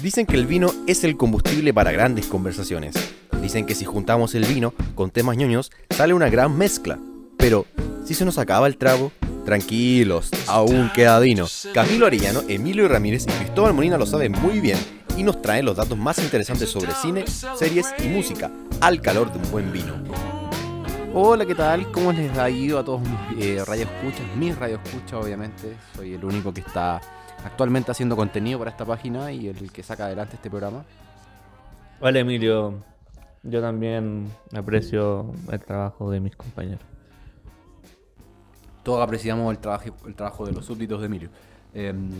Dicen que el vino es el combustible para grandes conversaciones. Dicen que si juntamos el vino con temas ñoños, sale una gran mezcla. Pero, si se nos acaba el trago, tranquilos, aún queda vino. Camilo Arellano, Emilio Ramírez y Cristóbal Molina lo saben muy bien y nos traen los datos más interesantes sobre cine, series y música, al calor de un buen vino. Hola, ¿qué tal? ¿Cómo les ha ido a todos mis eh, radioescuchas? Mis radioescuchas, obviamente. Soy el único que está actualmente haciendo contenido para esta página y el que saca adelante este programa. Hola Emilio, yo también aprecio el trabajo de mis compañeros. Todos apreciamos el trabajo, el trabajo de los súbditos de Emilio. Em,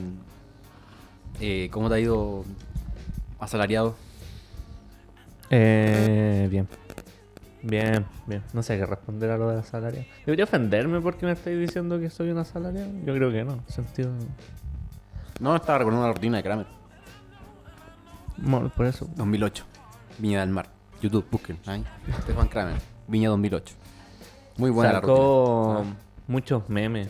eh, ¿Cómo te ha ido asalariado? Eh, bien. Bien, bien. No sé qué responder a lo de asalariado. ¿Debería ofenderme porque me estáis diciendo que soy un asalariado? Yo creo que no. Sentido... No, estaba recordando la rutina de Kramer. Bueno, por eso. 2008. Viña del Mar. YouTube, busquen. Ahí. Stefan Kramer. Viña 2008. Muy buena la Sacó rutina. muchos memes.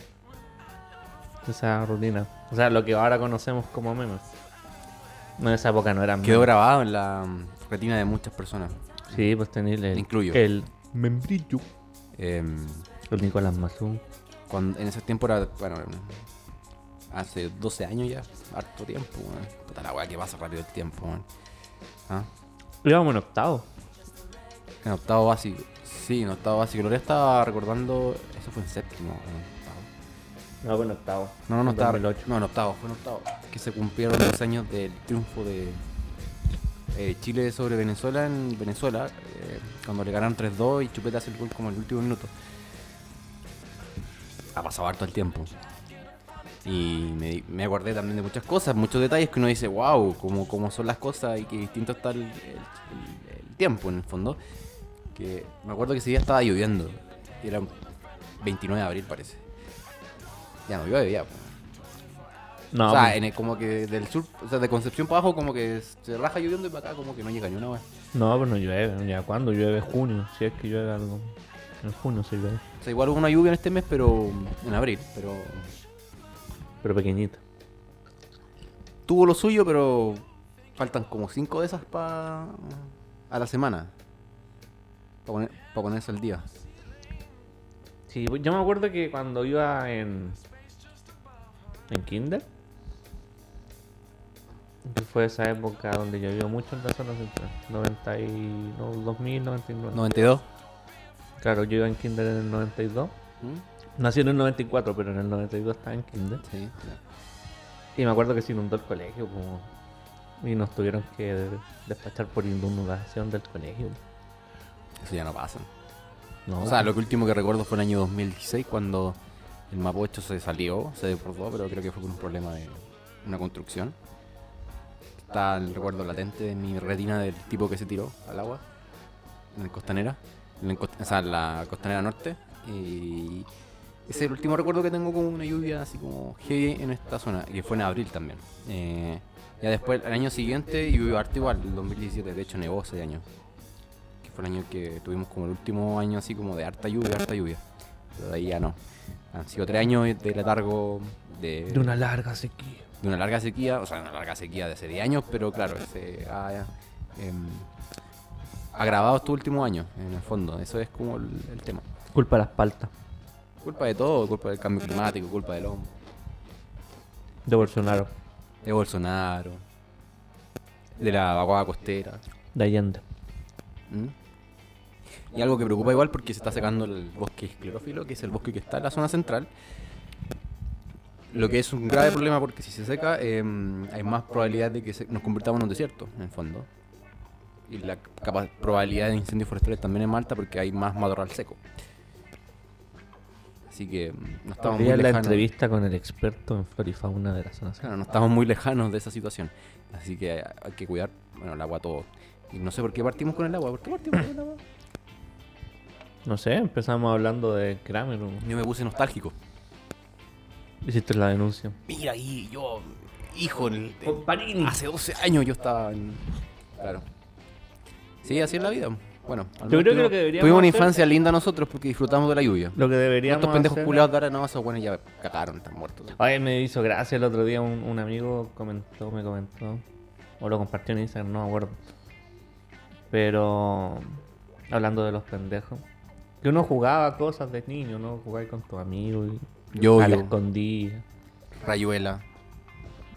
Esa rutina. O sea, lo que ahora conocemos como memes. No, en esa época no eran Quedó memes. grabado en la mm, retina de muchas personas. Sí, pues tenéis el, Incluyo. el membrillo. Em, El Nicolás Mazú. cuando, en ese tiempo era, bueno, hace 12 años ya, harto tiempo, weón. Puta la weá que pasa rápido el tiempo, weón. ¿Ah? Íbamos en octavo. En octavo básico, sí, en octavo básico. Lo estaba recordando, eso fue en séptimo, octavo. No, fue en octavo. No, no, no, estaba, 2008. no, en octavo, fue en octavo. Que se cumplieron los años del triunfo de eh, Chile sobre Venezuela en Venezuela, eh, cuando le ganaron 3-2 y Chupeta hace el gol como en el último minuto. Ha pasado harto el tiempo. Y me, me acordé también de muchas cosas, muchos detalles que uno dice, wow, cómo, cómo son las cosas y que distinto está el, el- el- el tiempo en el fondo. Que me acuerdo que ese día estaba lloviendo. Era 29 de abril parece. Ya no llueve ya. po. No, o sea, pues, en el- como que del sur, o sea, de Concepción para abajo como que se raja lloviendo y para acá como que no llega ni una vez. no, pues no llueve. ¿Ya cuándo llueve? Junio. Si es que llueve algo. En junio se llueve. O sea, igual hubo una lluvia en este mes, pero en abril, pero Pero pequeñita. tuvo lo suyo, pero faltan como cinco de esas para a la semana. Para poner, pa ponerse al día. Sí, pues yo me acuerdo que cuando iba en. en Kinder. Que fue esa época donde llovió mucho en la zona central. 90 y. No, 2000, 99. 92. Claro, yo iba en Kinder en el 92. ¿Mm? Nací en el 94, pero en el 92 estaba en Kinder. Sí. Y me acuerdo que se inundó el colegio, como. Y nos tuvieron que despachar por inundación del colegio. Eso ya no pasa. No, O sea, lo que último que recuerdo fue el año 2016 cuando el Mapocho se salió, se desbordó, pero creo que fue por un problema de una construcción. Está el recuerdo latente de mi retina del tipo que se tiró al agua en la costanera, en la, encost- o sea, en la costanera norte. Y es el último recuerdo que tengo como una lluvia así como heavy en esta zona, que fue en abril también. Eh, ya después, el año siguiente, llovió harto igual, el 2017, de hecho nevó ese año que fue el año que tuvimos como el último año así como de harta lluvia, harta lluvia. Pero de ahí ya no. Han sido tres años de letargo de, de una larga sequía. de una larga sequía, o sea, una larga sequía de hace 10 años, pero claro, se ha em, agravado estos últimos años, en el fondo. Eso es como el, el tema. Culpa de las paltas. Culpa de todo, culpa del cambio climático, culpa del hombre, De Bolsonaro. de Bolsonaro, de la vaguada costera. De Allende. ¿Mm? Y algo que preocupa igual porque se está secando el bosque esclerófilo, que es el bosque que está en la zona central. Lo que es un grave problema porque si se seca eh, hay más probabilidad de que se- nos convirtamos en un desierto, en el fondo. Y la probabilidad de incendios forestales también es más alta porque hay más matorral seco. Así que mm, no estamos muy la lejanos. entrevista con el experto en flora y fauna de la zona. Claro, no estamos muy lejanos de esa situación. Así que hay que cuidar, bueno, el agua todo. Y no sé por qué partimos con el agua. ¿Por qué partimos con el agua? No sé, empezamos hablando de Kramer. Yo me puse nostálgico. Hiciste la denuncia. Mira ahí, yo, hijo, en el- hace 12 años yo estaba en... Claro. Sí, así es la vida. Bueno, al Yo menos creo que lo tuvimos- que deberíamos Tuvimos una hacer- infancia linda nosotros porque disfrutamos de la lluvia. Lo que deberíamos Estos pendejos hacer- culiados de ahora, no, esos buenos ya cagaron, están muertos. Ay, me hizo gracia el otro día un, un amigo comentó, me comentó O lo compartió en Instagram, no me acuerdo. Pero hablando de los pendejos. Que uno jugaba cosas de niño, ¿no? Jugaba con tus amigos y a la escondida, Rayuela.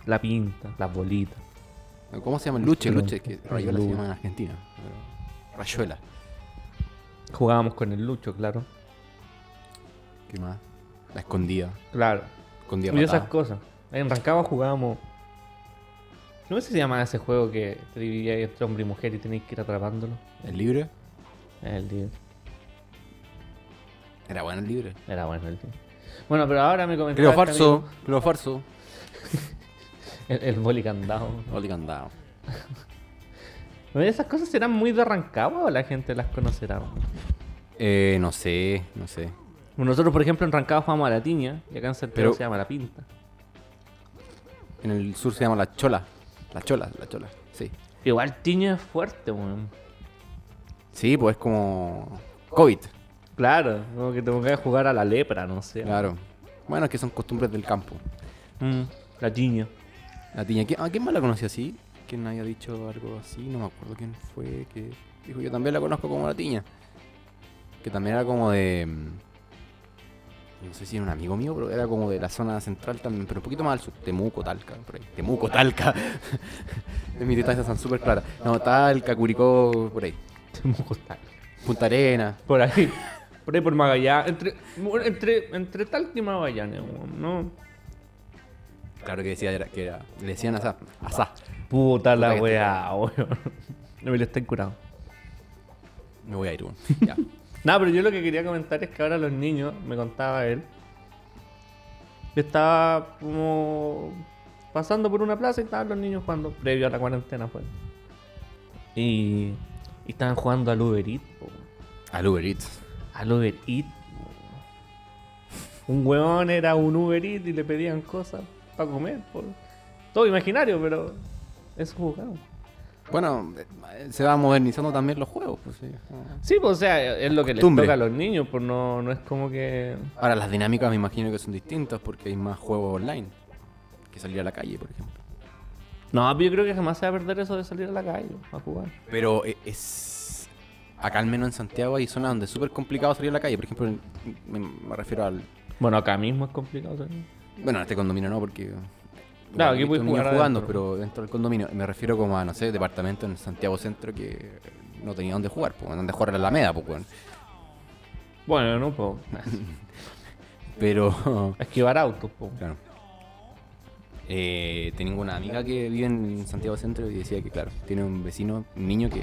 la pinta, las bolitas. ¿Cómo se llama? Luche, Luche, que Rayuela se llama en Argentina. pero- Rayuela. Jugábamos con el Lucho, claro. ¿Qué más? La escondida. Claro. Escondida Y esas cosas. En Rancagua jugábamos. No sé si se llama ese juego que te dividía entre hombre y mujer y tenéis que ir atrapándolo. El libre. El día. Era bueno el libre. Era bueno el día. Bueno, pero ahora me comentaba. Creo este falso. amigo- Creo falso. El, el boli candado. ¿Esas cosas serán muy de Rancagua o la gente las conocerá? Eh, no sé, no sé. Nosotros, por ejemplo, en Rancagua jugamos a la tiña y acá en Santiago Pero- se llama la pinta. En el sur se llama la chola. La chola, la chola. Sí. Igual tiña es fuerte, weón. Sí, pues es como. COVID. Claro, como que te pongas a jugar a la lepra, no sé. Claro. Bueno, es que son costumbres del campo. Mm, la tiña. La tiña. ¿Quién, ¿A quién más la conocí así? ¿Quién había dicho algo así? No me acuerdo quién fue. Que dijo, yo también la conozco como la tiña. Que también era como de. mm, No sé si era un amigo mío, pero era como de la zona central también, pero un poquito más al sur. Temuco, Talca, por ahí. Temuco, Talca. mis distancias son súper claras. No, Talca, Curicó, por ahí. Punta Arena. Por ahí. Por ahí por Magallanes. Entre, entre, entre Talca y Magallanes, ¿no? Claro que decía era- que era. Le decían asá. Asá. Puta la Puta weá, weón. No me lo estoy curado. Me voy a ir, weón. Ya. No, pero yo lo que quería comentar es que ahora los niños, me contaba él, que estaba como pasando por una plaza y estaban los niños jugando, previo a la cuarentena, pues. Y, y estaban jugando al Uber Eats, po. Al Uber Eats. al Uber Eats. Un huevón era un Uber Eats y le pedían cosas para comer. po. Todo imaginario, pero eso jugamos. Bueno, eh, se va modernizando también los juegos, pues sí. Sí, pues o sea, es lo que les toca a los niños, pues no, no es como que... Ahora las dinámicas me imagino que son distintas porque hay más juegos online que salir a la calle, por ejemplo. No, pero yo creo que jamás se va a perder eso de salir a la calle a jugar. Pero eh, es acá al menos en Santiago hay zonas donde es súper complicado salir a la calle, por ejemplo, me, refiero al Bueno, acá mismo es complicado. ¿sí? bueno, en este condominio no porque Claro, aquí puedes jugar jugando, adentro. pero dentro del condominio me refiero como a no sé, departamento en Santiago Centro que no tenía dónde jugar, pues, dónde jugar en la Alameda, pues. Bueno, no, pues... Pero Esquivar autos, pues. Claro. Eh, tengo una amiga que vive en Santiago Centro y decía que, claro, tiene un vecino, un niño que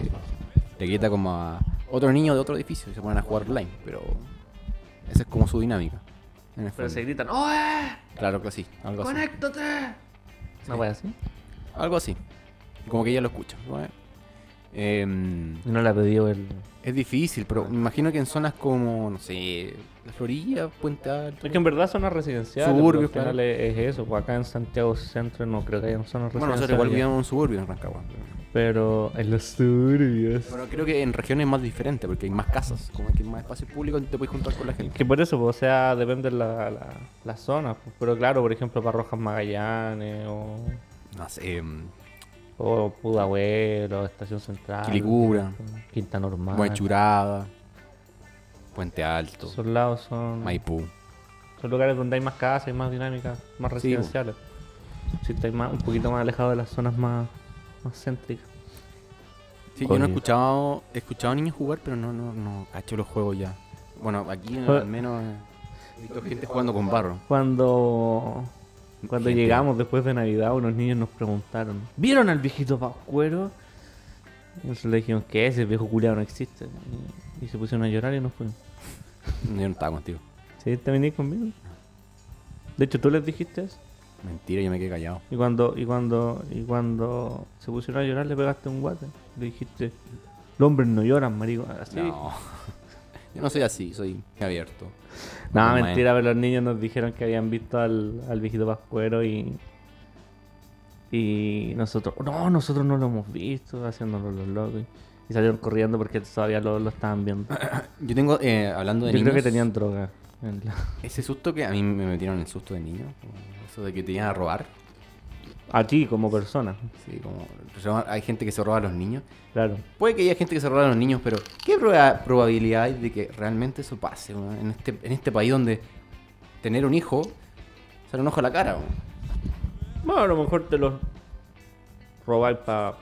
le grita como a otro niño de otro edificio y se ponen a jugar online, pero esa es como su dinámica. en el Pero fondo. se gritan, ¡Oye! Claro que sí, algo así. ¿No fue así? Algo así. Como que ella lo escucha. Bueno, em, No le ha pedido el... es difícil, pero me imagino que en zonas como, no sé, La Florida, Puente Alto. Es que en verdad zonas residenciales. Suburbios, al final claro. es, es eso. Pues acá en Santiago Centro no creo que haya zonas Bueno, nosotros residenciales. igual vivíamos en un suburbio en Rancagua. Pero en los suburbios. Bueno, creo que en regiones es más diferente porque hay más casas, como que hay más espacio público donde te puedes juntar con la gente. Que por eso, pues, o sea, depende de la, la, la zona. pues. Pero claro, por ejemplo, para Rojas Magallanes o, No sé, em, o Pudahuelo, Estación Central. Quilicura, Quinta Normal. Buenchurada, Puente Alto, Esos lados son, Maipú. son lugares donde hay más casas y más dinámicas, más Sí, residenciales. Si estáis más, un poquito más alejado de las zonas más, más céntricas. Sí, yo no he escuchado, he escuchado niños jugar, pero no, no, no cacho los juegos ya. Bueno, aquí al menos he visto gente jugando con barro. Cuando, cuando Gente- llegamos después de Navidad, unos niños nos preguntaron: ¿Vieron al viejito Pascuero? Y nosotros le dijimos: ¿Qué es? Ese viejo culiado no existe. Y, y se pusieron a llorar y nos fuimos. Yo no estaba contigo. ¿Sí? ¿Te venís conmigo? De hecho, tú les dijiste eso. Mentira, yo me quedé callado. Y cuando, y cuando, y cuando se pusieron a llorar, le pegaste un guate. Le dijiste: Los hombres no lloran, marico. Así. No. Yo no soy así, soy abierto. No, Como mentira, pero los niños nos dijeron que habían visto al, al viejito Pascuero y. Y nosotros, no, nosotros no lo hemos visto, haciéndonos los locos. Y salieron corriendo porque todavía lo, lo estaban viendo. Yo tengo, eh, hablando de Yo niños, creo que tenían droga. la- ese susto que a mí me metieron el susto de niño, eso de que te iban a robar. A ti como persona. Sí, como hay gente que se roba a los niños. Claro. Puede que haya gente que se roba a los niños, pero ¿qué proba- probabilidad hay de que realmente eso pase weón? en este, en este país donde tener un hijo sale un ojo a la cara? weón? Bueno, a lo mejor te los robáis para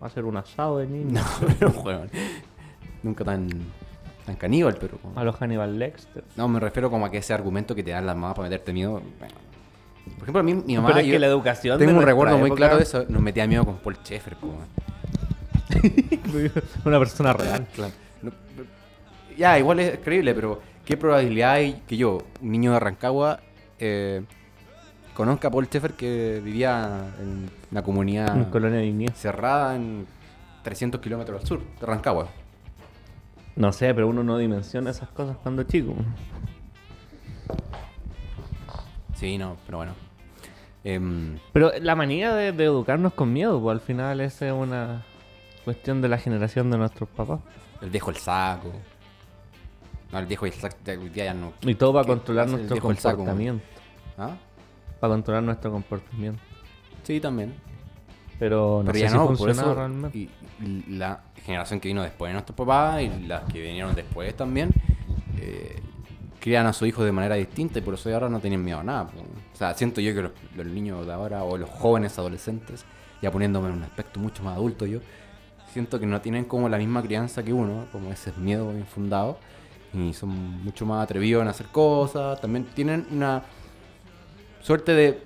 hacer un asado de niños. No, pero weón, nunca tan, tan caníbal, pero... A los Hannibal Lecter. No, me refiero como a que ese argumento que te dan las mamás para meterte miedo. bueno. Por ejemplo, a mí, mi mamá. Pero es yo que la educación Tengo un recuerdo muy claro de eso. Nos metía miedo con Paul Schaeffer, po. Una persona real. Claro. No, pero- ya, igual es creíble, pero ¿qué probabilidad hay que yo, un niño de Rancagua, eh, conozca a Paul Schaeffer que vivía en una comunidad En Colonia de cerrada en 300 kilómetros al sur de Rancagua? No sé, pero uno no dimensiona esas cosas cuando es chico. Sí, no, pero bueno. Em, Pero la manía de, de educarnos con miedo, pues al final esa es una cuestión de la generación de nuestros papás. el viejo el saco. No, el viejo el saco día ya no. Y todo para ¿Qué controlar el nuestro el saco, comportamiento. ¿Ah? Para controlar nuestro comportamiento. Sí, también. Pero no Pero sé ya si no, por funciona eso. realmente. Y, y la generación que vino después de nuestros papás y las que vinieron después también, eh, crían a su hijo de manera distinta y por eso ahora no tienen miedo a nada. O sea, siento yo que los, niños de ahora o los jóvenes adolescentes, ya poniéndome en un aspecto mucho más adulto yo, siento que no tienen como la misma crianza que uno, como ese miedo infundado, y son mucho más atrevidos en hacer cosas, también tienen una suerte de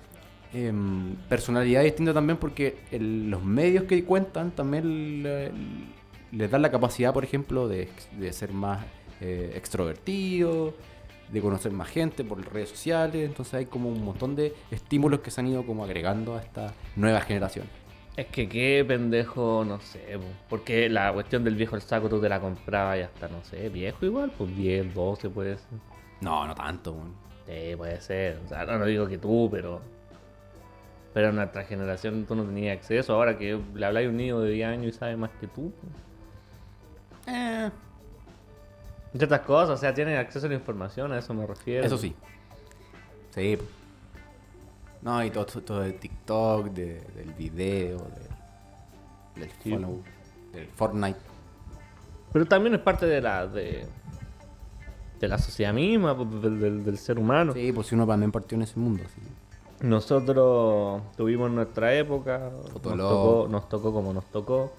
em, personalidad distinta también porque el- los medios que cuentan también le- les dan la capacidad, por ejemplo, de, de ser más eh, extrovertido, de conocer más gente por redes sociales, entonces hay como un montón de estímulos que se han ido como agregando a esta nueva generación. Es que qué pendejo, no sé, po. porque la cuestión del viejo el saco tú te la comprabas y hasta, no sé, viejo igual, pues 10, 12 puede ser. No, no tanto. Sí, puede ser. O sea, no, no digo que tú, pero. Pero en nuestra generación tú no tenías acceso. Ahora que le habláis a un niño de 10 años y sabe más que tú. Eh, Ciertas cosas, o sea, tienen acceso a la información, a eso me refiero. Eso sí. Sí. No, y todo, todo de TikTok, de- del video, de- del Sí. follow, del Fortnite. Pero también es parte de la. de, de la sociedad misma, pues, del, del- del ser humano. Sí, pues si uno también partió en ese mundo. sí. Nosotros tuvimos nuestra época, nos tocó, nos tocó como nos tocó.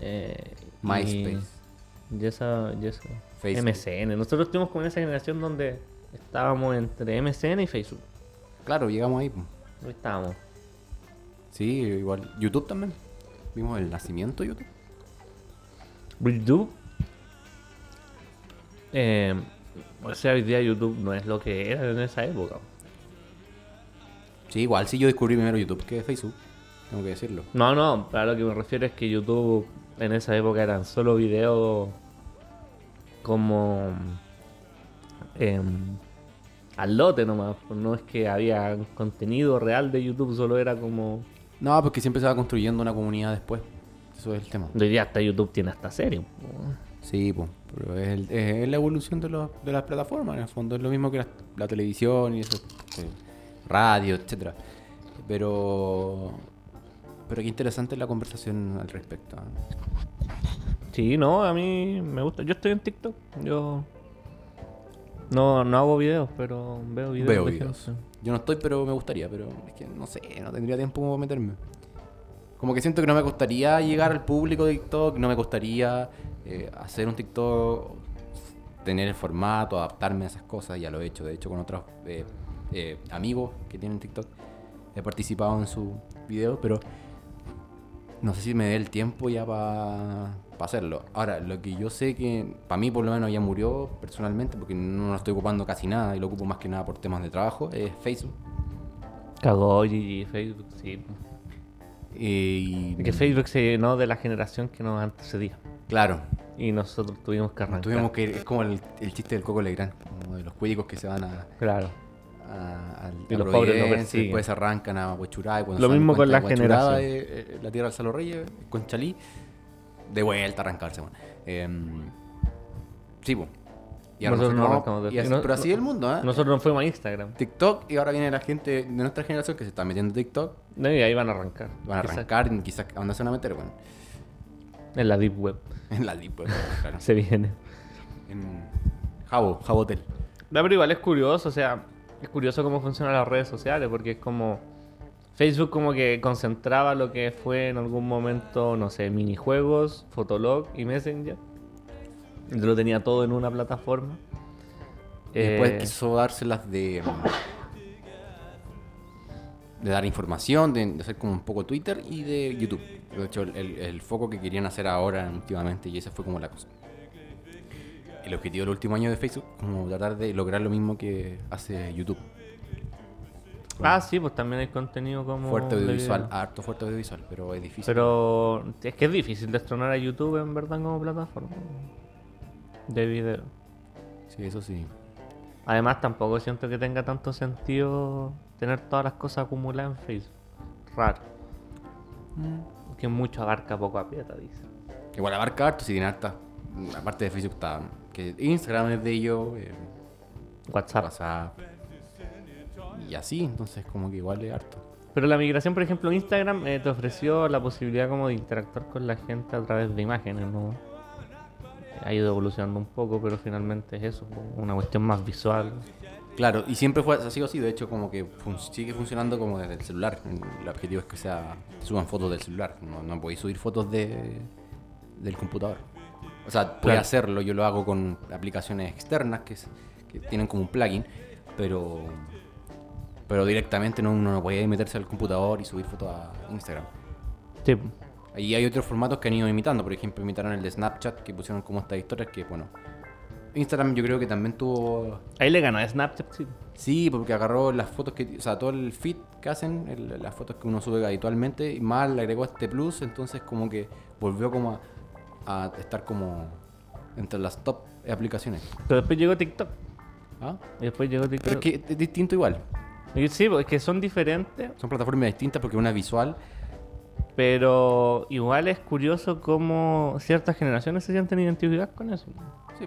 eh, y- MySpace. Y, esa, y eso. Facebook. MSN. Nosotros estuvimos como en esa generación donde estábamos entre MSN y Facebook. Claro, llegamos ahí. Ahí estábamos. Sí, igual. YouTube también. Vimos el nacimiento de YouTube. YouTube. Eh, o sea, hoy día YouTube no es lo que era en esa época. Sí, igual sí yo descubrí primero YouTube que Facebook. Tengo que decirlo. No, no, para lo que me refiero es que YouTube en esa época eran solo videos como em, al lote nomás. pues No es que había contenido real de YouTube, solo era como. No, porque siempre se va construyendo una comunidad después. Eso es el tema. Hoy día hasta YouTube tiene hasta serie. Sí, pues, pero es, el- es la evolución de, los- de las plataformas, en el fondo es lo mismo que la, la televisión y eso, eh, radio, etcétera. Pero pero qué interesante la conversación al respecto. Sí, no, a mí me gusta. Yo estoy en TikTok. Yo no, no hago videos, pero veo videos. Veo de videos. gente. Yo no estoy, pero me gustaría, pero es que no sé, no tendría tiempo como meterme. Como que siento que no me costaría llegar al público de TikTok, no me costaría eh, hacer un TikTok, tener el formato, adaptarme a esas cosas, ya lo he hecho, de hecho con otros eh, eh, amigos que tienen TikTok, he participado en sus videos, pero no sé si me dé el tiempo ya para hacerlo. Ahora, lo que yo sé que para mí por lo menos ya murió personalmente, porque no lo estoy ocupando casi nada y lo ocupo más que nada por temas de trabajo, es Facebook. Cagó y Facebook, sí. Y, Es que Facebook se llenó de la generación que nos antecedía. claro, Y nosotros tuvimos que arrancar. tuvimos que es como el, el chiste del Coco Legrand, como de los cuídicos que se van a, Claro. A, al- Y a los pobres lo persiguen. después arrancan a Huachurá y cuando Lo mismo con la generación. es- es la tierra del Salo Reyes, con Chalí, de vuelta a arrancarse. bueno. Em, sí, po. Y ahora Nosotros no arrancamos de y así-. Pero así es el mundo, ¿eh? Nosotros nos fuimos a Instagram. TikTok y ahora viene la gente de nuestra generación que se está metiendo en TikTok. No, y ahí van a arrancar. Van a Quizás arrancar y quizás a dónde se van a meter, bueno. En la Deep Web. En la Deep Web, claro. Se viene. En Jabo, Jabo Hotel. No, pero igual es curioso, o sea, es curioso cómo funcionan las redes sociales, porque es como. Facebook como que concentraba lo que fue en algún momento, no sé, minijuegos, Fotolog y Messenger. Lo tenía todo en una plataforma. Y después Eh, quiso dárselas de. de dar información, de, de hacer como un poco Twitter y de YouTube. De hecho, el, el- el foco que querían hacer ahora últimamente, y esa fue como la cosa. El objetivo del último año de Facebook, como tratar de lograr lo mismo que hace YouTube. Ah, sí, pues también hay contenido como. Fuerte audiovisual, harto fuerte audiovisual, pero es difícil. Pero es que es difícil destronar a YouTube en verdad como plataforma de video. Sí, eso sí. Además, tampoco siento que tenga tanto sentido tener todas las cosas acumuladas en Facebook. Raro. Que mucho abarca, poco aprieta, dice. Igual abarca harto, si tiene harta. Aparte de Facebook está. Que Instagram es de ellos, eh, WhatsApp. WhatsApp. Y así, entonces como que igual es harto. Pero la migración, por ejemplo, Instagram eh, te ofreció la posibilidad como de interactuar con la gente a través de imágenes, ¿no? Ha ido evolucionando un poco, pero finalmente es eso, una cuestión más visual. Claro, y siempre fue ha sido así, de hecho como que fun- sigue funcionando como desde el celular. El objetivo es que sea suban fotos del celular, no, no podéis subir fotos de, del computador. O sea, puede Claro. hacerlo, yo lo hago con aplicaciones externas que, es- que tienen como un plugin, pero pero directamente no, uno no puede meterse al computador y subir fotos a Instagram. Sí. Y hay otros formatos que han ido imitando, por ejemplo, imitaron el de Snapchat, que pusieron como estas historias que, bueno, Instagram yo creo que también tuvo Ahí le ganó a Snapchat, sí. Sí, porque agarró las fotos que, o sea, todo el feed que hacen, el- las fotos que uno sube habitualmente, y más le agregó este plus, entonces como que volvió como a, a estar como entre las top aplicaciones. Pero después llegó TikTok. ¿Ah? Y después llegó TikTok. Pero es que es distinto igual. Sí, es que son diferentes, Son plataformas distintas porque una es visual. pero igual es curioso cómo ciertas generaciones se sienten identificadas con eso. Sí.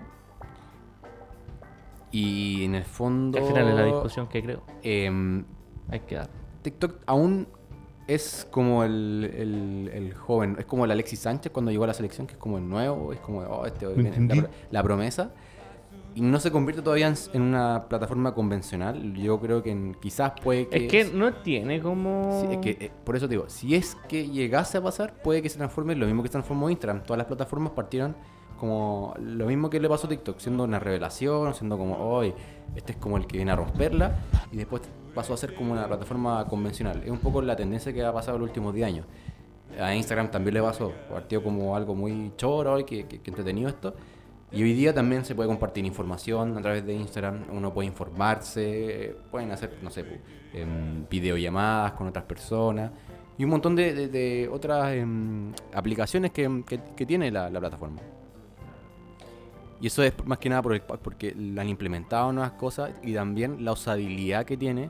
Y en el fondo. Al final es la discusión que creo. em, Hay que dar. TikTok aún es como el, el- el joven, es como el Alexis Sánchez cuando llegó a la selección, que es como el nuevo, es como oh, este, viene la, la promesa. Y no se convierte todavía en, en una plataforma convencional. Yo creo que en- quizás puede que... Es que no tiene como. Sí, es que, eh, por eso te digo, si es que llegase a pasar, puede que se transforme en lo mismo que se transformó Instagram. Todas las plataformas partieron como lo mismo que le pasó a TikTok, siendo una revelación, siendo como, hoy este es como el que viene a romperla, y después pasó a ser como una plataforma convencional. Es un poco la tendencia que ha pasado en los últimos 10 años. A Instagram también le pasó, partió como algo muy choro y que, que- que entretenido esto. Y hoy día también se puede compartir información a través de Instagram, uno puede informarse, pueden hacer, no sé, em, videollamadas con otras personas y un montón de, de- de otras em, aplicaciones que, que- que tiene la, la plataforma. Y eso es más que nada porque le han implementado nuevas cosas y también la usabilidad que tiene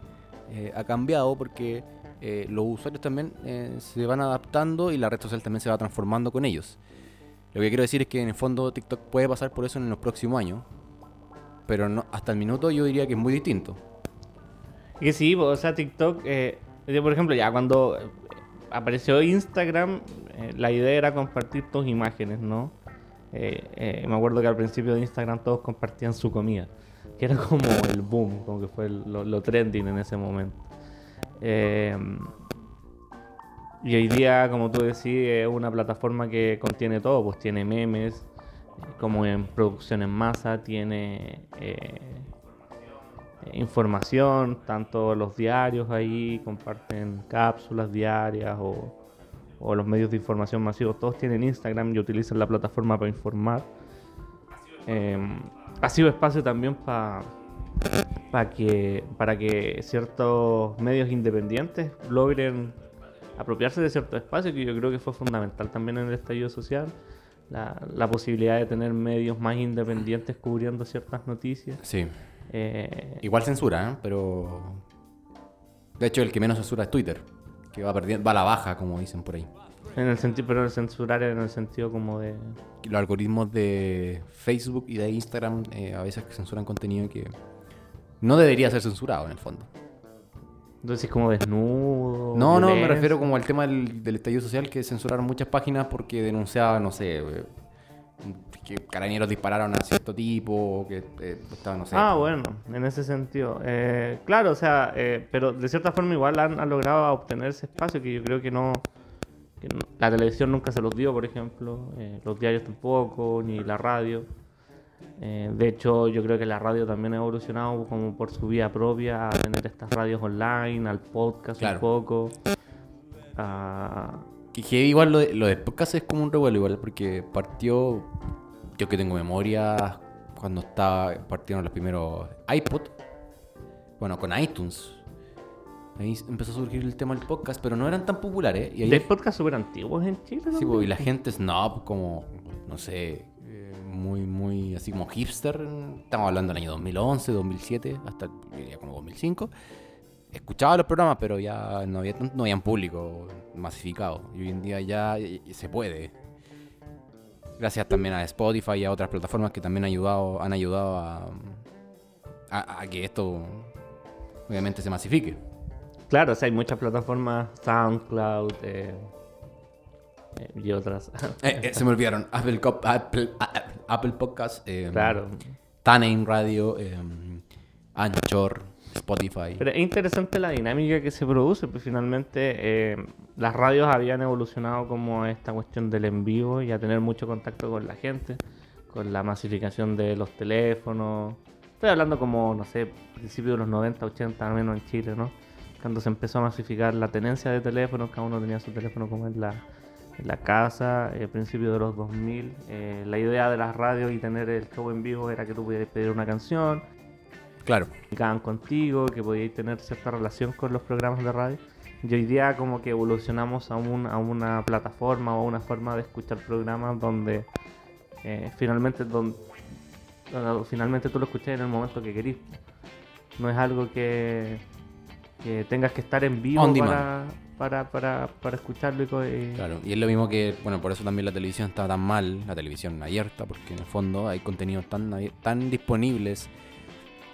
eh, ha cambiado porque eh, los usuarios también eh, se van adaptando y la red social también se va transformando con ellos. Lo que quiero decir es que en el fondo TikTok puede pasar por eso en los próximos años, pero no, hasta el minuto yo diría que es muy distinto. Que sí, o sea, TikTok, por ejemplo, ya cuando apareció Instagram, la idea era compartir tus imágenes, ¿no? Eh, eh, me acuerdo que al principio de Instagram todos compartían su comida, que era como el boom, como que fue el- lo, lo trending en ese momento. Eh, y hoy día, como tú decís, es una plataforma que contiene todo, pues tiene memes, como en producción en masa, tiene eh, información, tanto los diarios ahí comparten cápsulas diarias o, o los medios de información masivos, todos tienen Instagram y utilizan la plataforma para informar. Eh, ha sido espacio también para que, para que ciertos medios independientes logren apropiarse de ciertos espacios, que yo creo que fue fundamental también en el estallido social. La, la posibilidad de tener medios más independientes cubriendo ciertas noticias. Sí. Eh, Igual censura, ¿eh? pero... De hecho, el que menos censura es Twitter, que va, perdiendo, va a la baja, como dicen por ahí. En el sentido, pero el censurar en el sentido como de. Los algoritmos de Facebook y de Instagram eh, a veces censuran contenido que no debería ser censurado en el fondo. Entonces como desnudo. No, no, me refiero como al tema del, del estallido social que censuraron muchas páginas porque denunciaban, no sé, eh, que carabineros dispararon a cierto tipo, que eh, estaba, no sé. Ah, bueno, en ese sentido. Eh, claro, o sea, eh, pero de cierta forma igual han, han logrado obtener ese espacio que yo creo que no, que no- La televisión nunca se los dio, por ejemplo, los diarios tampoco, ni la radio. De hecho, yo creo que la radio también ha evolucionado como por su vía propia a tener estas radios online, al podcast Claro. un poco. a- Que, igual lo de, lo de podcast es como un revuelo igual, porque partió, yo que tengo memoria, cuando estaba, partieron los primeros iPod, bueno, con iTunes. Ahí empezó a surgir el tema del podcast, pero no eran tan populares. Y ahí Hay podcasts súper antiguos en Chile. Sí, pues, y la gente snob, como, no sé, eh, muy, muy así como hipster. Estamos hablando del año 2011, 2007, hasta diría como 2005. Escuchaba los programas, pero ya no había, no había un público masificado. Y hoy en día ya eh, se puede. Gracias también a Spotify y a otras plataformas que también han ayudado, han ayudado a, a- a que esto obviamente se masifique. Claro, o sea, hay muchas plataformas, SoundCloud eh, eh, y otras. Eh, eh, se me olvidaron. Apple, Apple, Apple Podcast. eh, claro. Tanein Radio, Anchor, Pero es interesante la dinámica que se produce, pues finalmente eh, las radios habían evolucionado como esta cuestión del en vivo y a tener mucho contacto con la gente, con la masificación de los teléfonos. Estoy hablando como, no sé, principios de los 90, 80, al menos en Chile, ¿no? Cuando se empezó a masificar la tenencia de teléfonos, cada uno tenía su teléfono como en la, en la casa, eh, principios de los 2000. eh, la idea de las radios y tener el show en vivo era que tú pudieras pedir una canción, Claro. comunicaban contigo, que podíais tener cierta relación con los programas de radio. Y hoy día como que evolucionamos a, un- a una plataforma o a una forma de escuchar programas donde eh, finalmente don- donde finalmente tú lo escuchas en el momento que querís. No es algo que, que tengas que estar en vivo para, para, para, para escucharlo y Claro, y es lo mismo que, bueno, por eso también la televisión está tan mal, la televisión abierta, porque en el fondo hay contenidos tan, tan disponibles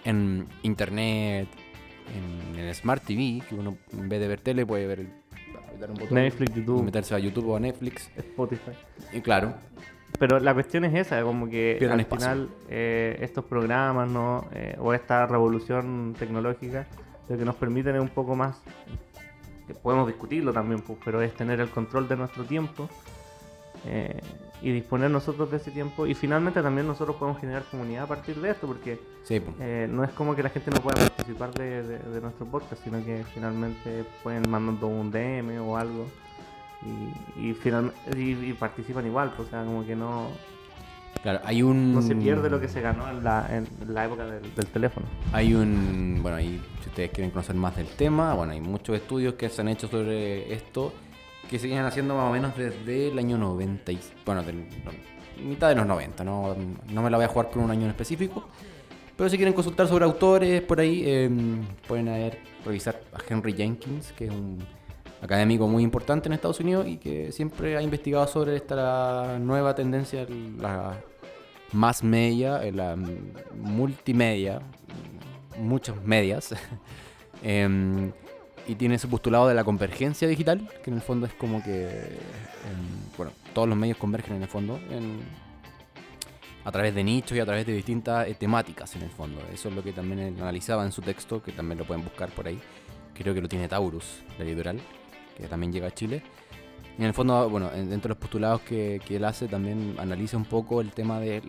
en internet, en, en Smart TV, que uno en vez de ver tele puede ver el, apretar un botón Netflix, y YouTube, meterse a YouTube o a Netflix. Spotify. Y claro, Pero la cuestión es esa, como que al espacio. final eh, estos programas ¿no? Eh, o esta revolución tecnológica lo que nos permiten es un poco más, que podemos discutirlo también, pues, pero es tener el control de nuestro tiempo eh, y disponer nosotros de ese tiempo y finalmente también nosotros podemos generar comunidad a partir de esto porque sí, pues. eh, no es como que la gente no pueda participar de, de- de nuestro podcast, sino que finalmente pueden mandando un DM o algo y, y, final- y, y participan igual, pues, o sea, como que no, claro, hay un... no se pierde lo que se ganó en la, en la época del, del teléfono. Hay un, bueno, ahí si ustedes quieren conocer más del tema, bueno, hay muchos estudios que se han hecho sobre esto, que se vienen haciendo más o menos desde el año 90, y, bueno, mitad de los 90, no, no me la voy a jugar con un año en específico, pero si quieren consultar sobre autores por ahí, eh, pueden revisar a Henry Jenkins, que es un académico muy importante en Estados Unidos y que siempre ha investigado sobre esta nueva tendencia, la más media, eh, la multimedia, muchas medias, em, y tiene su postulado de la convergencia digital, que en el fondo es como que, em, bueno, todos los medios convergen en el fondo, en- a través de nichos y a través de distintas eh, temáticas en el fondo. Eso es lo que también él analizaba en su texto, que también lo pueden buscar por ahí. Creo que lo tiene Taurus, la editorial, que también llega a Chile. Y en el fondo, bueno, en- dentro de los postulados que, que él hace, también analiza un poco el tema de eh,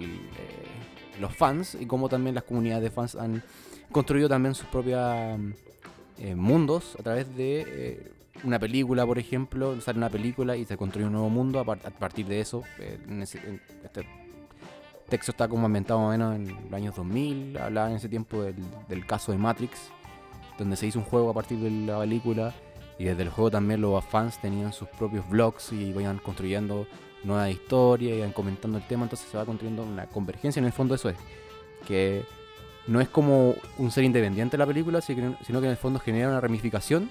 los fans y cómo también las comunidades de fans han construido también sus propios mundos a través de eh, una película, por ejemplo. Sale una película y se construye un nuevo mundo a, par- a partir de eso. eh, en ese- en este texto está como ambientado más o menos en los años 2000. Hablaba en ese tiempo del, del caso de Matrix, donde se hizo un juego a partir de la película. Y desde el juego también los fans tenían sus propios vlogs y iban construyendo nuevas historias, iban comentando el tema, entonces se va construyendo una convergencia. En el fondo eso es, que no es como un ser independiente la película, sino que en el fondo genera una ramificación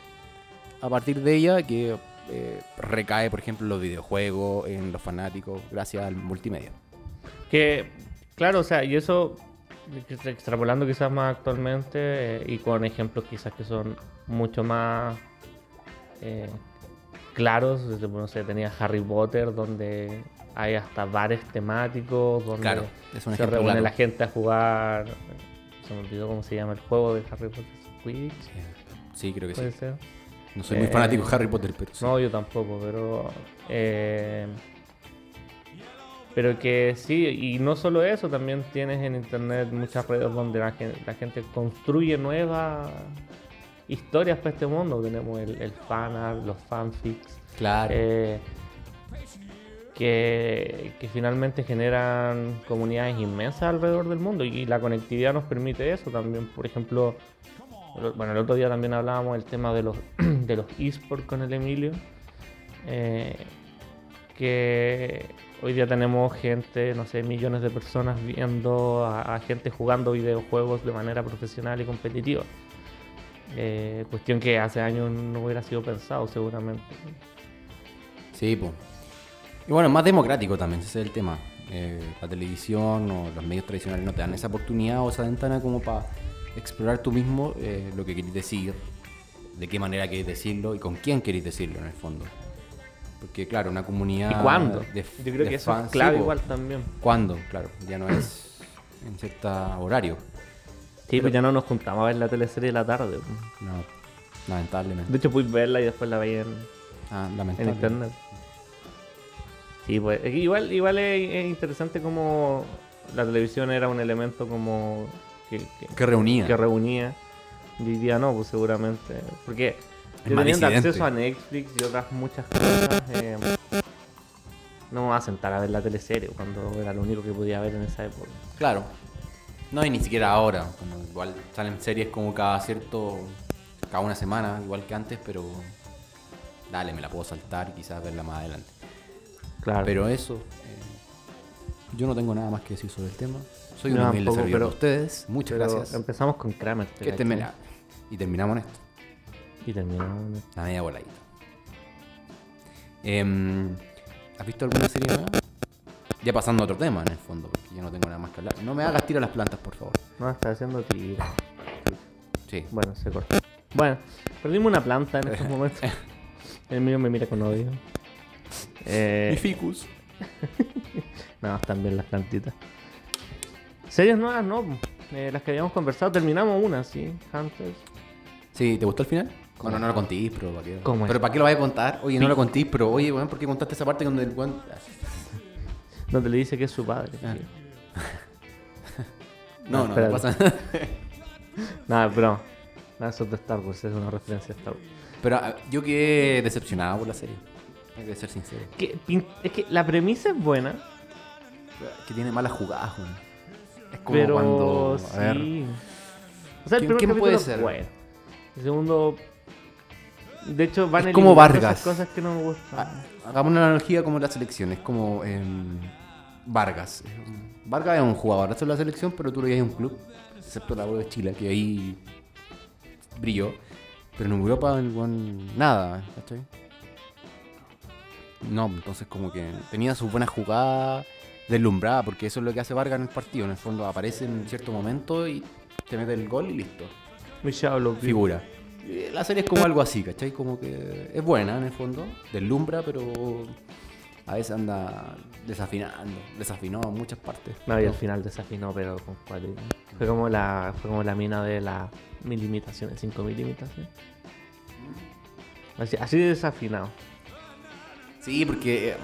a partir de ella que eh, recae, por ejemplo, en los videojuegos, en los fanáticos, gracias al multimedia. Que, claro, o sea, y eso ex- extrapolando quizás más actualmente eh, y con ejemplos quizás que son mucho más eh, claros. desde, No sé, tenía Harry Potter donde hay hasta bares temáticos, donde Claro, es un se reúne claro. la gente a jugar. Se me olvidó cómo se llama el juego de Harry Potter. Quidditch, Sí, creo que puede sí. ser. No soy muy Eh, fanático de Harry Potter, pero sí. No, yo tampoco, pero. eh, pero que sí, y no solo eso, también tienes en internet muchas redes donde la gente, la gente construye nuevas historias para este mundo. Tenemos el, el fanart, los fanfics, Claro. eh, que, finalmente generan comunidades inmensas alrededor del mundo y la conectividad nos permite eso también. Por ejemplo, bueno, el otro día también hablábamos del tema de los, de los esports con el Emilio, eh, que hoy día tenemos gente, no sé, millones de personas viendo a, a gente jugando videojuegos de manera profesional y competitiva. Eh, cuestión que hace años no hubiera sido pensado seguramente. Sí, pues. Y bueno, más democrático también, ese es el tema. Eh, la televisión o los medios tradicionales no te dan esa oportunidad o esa ventana como para explorar tú mismo eh, lo que querés decir, de qué manera querés decirlo y con quién querés decirlo en el fondo. Porque claro, una comunidad... ¿Y cuándo? de- Yo creo de que eso es clave igual también. ¿Cuándo? Claro, ya no es en cierto horario. Sí, pues ya no nos juntamos a ver la teleserie de la tarde. No, lamentablemente. De hecho, puedes verla y después la veis en, Ah, en internet. Sí, pues igual, igual es, es interesante como la televisión era un elemento como que, que- Que reunía. que reunía. Y hoy día no, pues seguramente. Porque yo teniendo disidente. acceso a Netflix y otras muchas cosas, eh, no me voy a sentar a ver la teleserie cuando era lo único que podía ver en esa época. Claro. No, y ni siquiera ahora. Como igual salen series como cada cierto. cada una semana, igual que antes, pero. Dale, me la puedo saltar y quizás verla más adelante. Claro. Pero eso. eh, yo no tengo nada más que decir sobre el tema. Soy un humilde tampoco, servidor pero- de ustedes. Muchas Pero gracias. Empezamos con Kramer. Que te me la- Y terminamos en esto. Y terminamos. La media voladita. Em, ¿Has visto alguna serie nueva? Ya pasando a otro tema en el fondo, porque yo no tengo nada más que hablar. No me hagas tiro a las plantas, por favor. No, está haciendo tiro. Sí. Bueno, se cortó. Bueno, perdimos una planta en estos momentos. El mío me mira con odio. Eh, ficus. no, están bien las plantitas. Series nuevas, no. Eh, las que habíamos conversado, terminamos una, sí. Hunters. Sí, ¿te gustó el final? Bueno, no lo contéis, pero ¿para qué? ¿Pero para qué lo vais a contar? Oye, no lo contéis, pero oye, weón, ¿por qué contaste esa parte donde el weón... Donde le dice que es su padre. Ah. No, no, no pasa nada. Nada, pero. Nada, eso es de Star Wars, es una referencia a Star Wars. Pero ah, yo quedé decepcionado por la serie. Hay que ser sincero. Que, es que la premisa es buena, Que tiene malas jugadas, weón. Es como pero cuando... A ver, sí. O sea, el ¿Quién- primer quién capítulo puede es ser? bueno. El segundo. De hecho, van Es como Vargas. cosas que no me gustan. Ah, Hagamos una analogía como la selección, es como em, Vargas. Vargas es un jugador de la selección, pero tú lo ves en un club, excepto la de Chile, que ahí brilló. Pero en Europa nada, ¿cachai? No, entonces como que tenía sus buenas jugadas, deslumbrada, porque eso es lo que hace Vargas en el partido. En el fondo aparece en cierto momento y te mete el gol y listo shallow, figura. Eh, La serie es como algo así, ¿cachai? Como que es buena en el fondo, deslumbra, pero a veces anda desafinando, desafinó en muchas partes. No, y al final desafinó, pero con cualidad. Fue como la, fue como la mina de la milimitación, de 5 milimitación. Así, así de desafinado. Sí, porque, eh,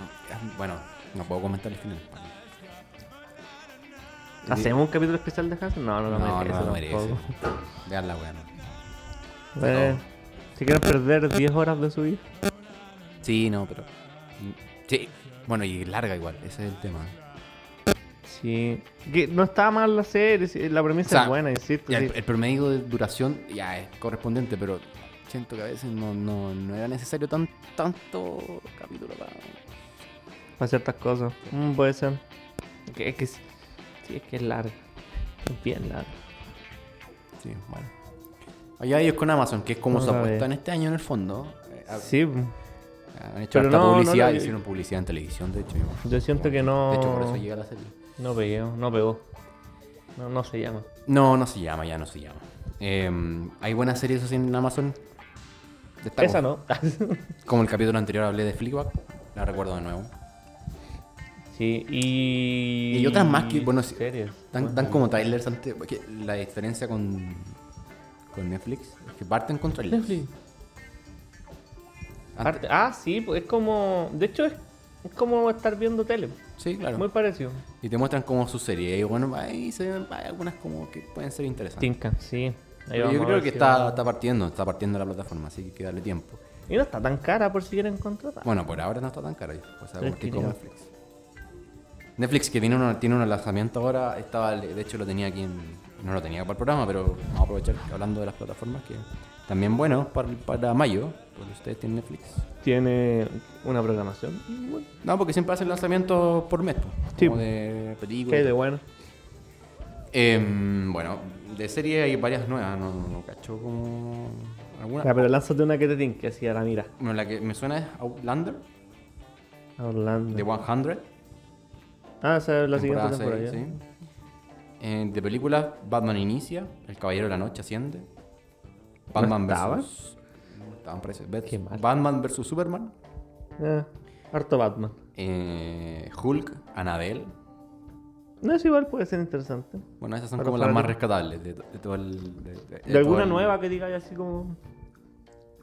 bueno, no puedo comentar el final. ¿Hacemos un capítulo especial de Hansen? No, no lo No, merece no lo merece. Vean la weá, no. Eh, si quieren perder 10 horas de su vida. Sí, no, pero. Sí, bueno, y larga igual, ese es el tema. Sí. Que no está mal la serie, la premisa O sea, es buena, insisto. Ya, sí. el, el promedio de duración ya es correspondiente, pero siento que a veces no, no, no era necesario tan, tanto capítulo para. Para ciertas cosas. Mm, puede ser. Que- Es que, sí, es que es larga. Es bien larga. Sí, bueno. Allá ellos con Amazon, que es como No su la apuesta ve. en este año en el fondo. Eh, a- Sí. Han hecho Pero no, publicidad, hicieron publicidad en televisión, de hecho. Yo siento que no. De hecho, por eso llega la serie. No pegó, no pegó. No, no se llama. No, no se llama, ya no se llama. Eh, hay buenas series así en Amazon. Destaco. Esa no. Como el capítulo anterior hablé de Fleabag, la recuerdo de nuevo. sí, y. Y otras más que, bueno, sí. Dan, dan como trailers antes. porque La diferencia con, con Netflix es que parten con trailers. Netflix. Antes- ah, sí, pues es como. De hecho, es, es como estar viendo tele. Sí, claro. Muy parecido. Y te muestran como su serie. Y bueno, ahí se ven hay algunas como que pueden ser interesantes. Sí. Ahí Pero vamos yo creo que si está, va- está partiendo, está partiendo la plataforma, así que hay que darle tiempo. Y no está tan cara por si quieren contratar. Bueno, por ahora no está tan cara. Pues Tres algo como quinientos. Netflix. Netflix que tiene uno, tiene un lanzamiento ahora, estaba, de hecho lo tenía aquí en, no lo tenía para el programa, pero vamos a aprovechar hablando de las plataformas que también bueno para, para mayo, porque ustedes tienen Netflix. Tiene una programación. No, porque siempre hacen lanzamientos por mes, Sí. como de ¿Qué películas. hay de bueno? Em, bueno, de serie hay varias nuevas, no, no, no cacho como alguna. Ya, pero lánzate una que te tinque así a la mira. Bueno, la que me suena es Outlander, Orlando. de 100. Ah, esa es la siguiente temporada temporada. seis, ya. sí. Eh, de películas, Batman inicia, El Caballero de la Noche asciende. Batman no mal. Batman versus Superman. Ah, harto Batman. eh, Hulk, Annabelle. No es igual, puede ser interesante. Bueno, esas son Para como las más rescatables de, to- de todo el. De, de- de ¿De alguna el- nueva que diga así como.?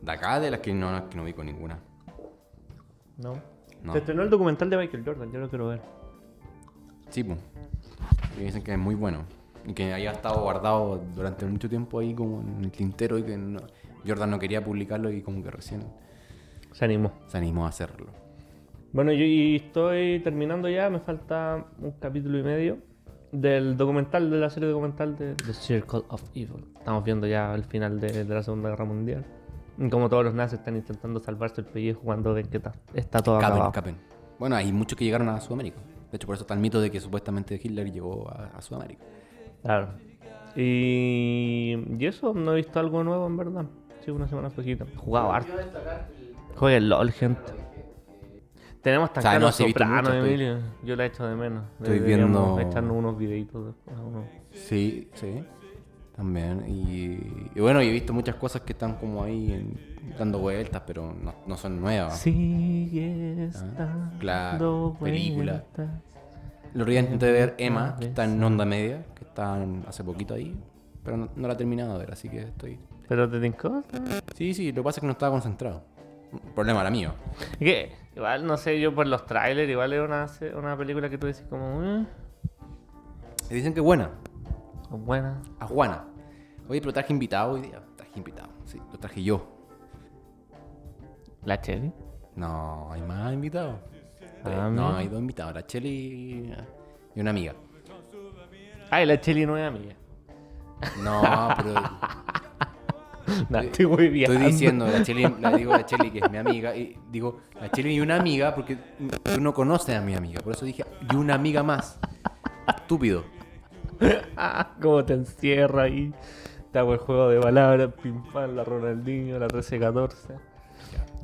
De acá, de las que no, no, que no vi con ninguna. No. No. Se estrenó el documental de Michael Jordan, yo lo quiero ver. Sí, pues. Y dicen que es muy bueno. Y que haya estado guardado durante mucho tiempo ahí como en el tintero y que no- Jordan no quería publicarlo y como que recién Se animó. se animó a hacerlo. Bueno, yo y estoy terminando ya, me falta un capítulo y medio del documental, de la serie documental de The Circle of Evil. Estamos viendo ya el final de, de la Segunda Guerra Mundial. Y como todos los nazis están intentando salvarse el pellejo cuando ven que está, está todo Capen, acabado. Capen. Bueno, hay muchos que llegaron a Sudamérica. De hecho, por eso está el mito de que supuestamente Hitler llegó a, a Sudamérica. Claro. Y, y eso, no he visto algo nuevo en verdad. Sí, una semana. He jugado harto. Jueguen LOL, gente. Tenemos tan O sea, no, estoy- Emilio. Yo la echo de menos. Estoy Deberíamos viendo- echarnos unos videitos después. unos- Sí, sí. También. Y, y bueno, y he visto muchas cosas que están como ahí en- dando vueltas, pero no, no son nuevas. Sigue Ah, claro, película. vueltas. El otro día intenté ver Emma, que está en onda media, que está hace poquito ahí, pero no, no la he terminado de ver, así que estoy... Pero te tincó. Sí, sí, lo que pasa es que no estaba concentrado. Problema era mío. Que igual, no sé, yo por los trailers, igual es una, una película que tú decís como, eh, Y dicen que es buena, buena. a Juana. Oye, pero traje invitado hoy día. Traje invitado, sí, lo traje yo. La Cherry. No, hay más invitados. Ah, no, mira. hay dos invitados, la Cheli y una amiga. Ay, la Cheli no es amiga. No, pero Estoy muy bien. estoy diciendo, la Cheli, le digo a la Cheli que es mi amiga, y digo, la Cheli y una amiga, porque tú no conoces a mi amiga, por eso dije, y una amiga más. Estúpido. Ah, cómo te encierra ahí. Te hago el juego de palabras, pim pam, la Ronaldinho, la 13-14.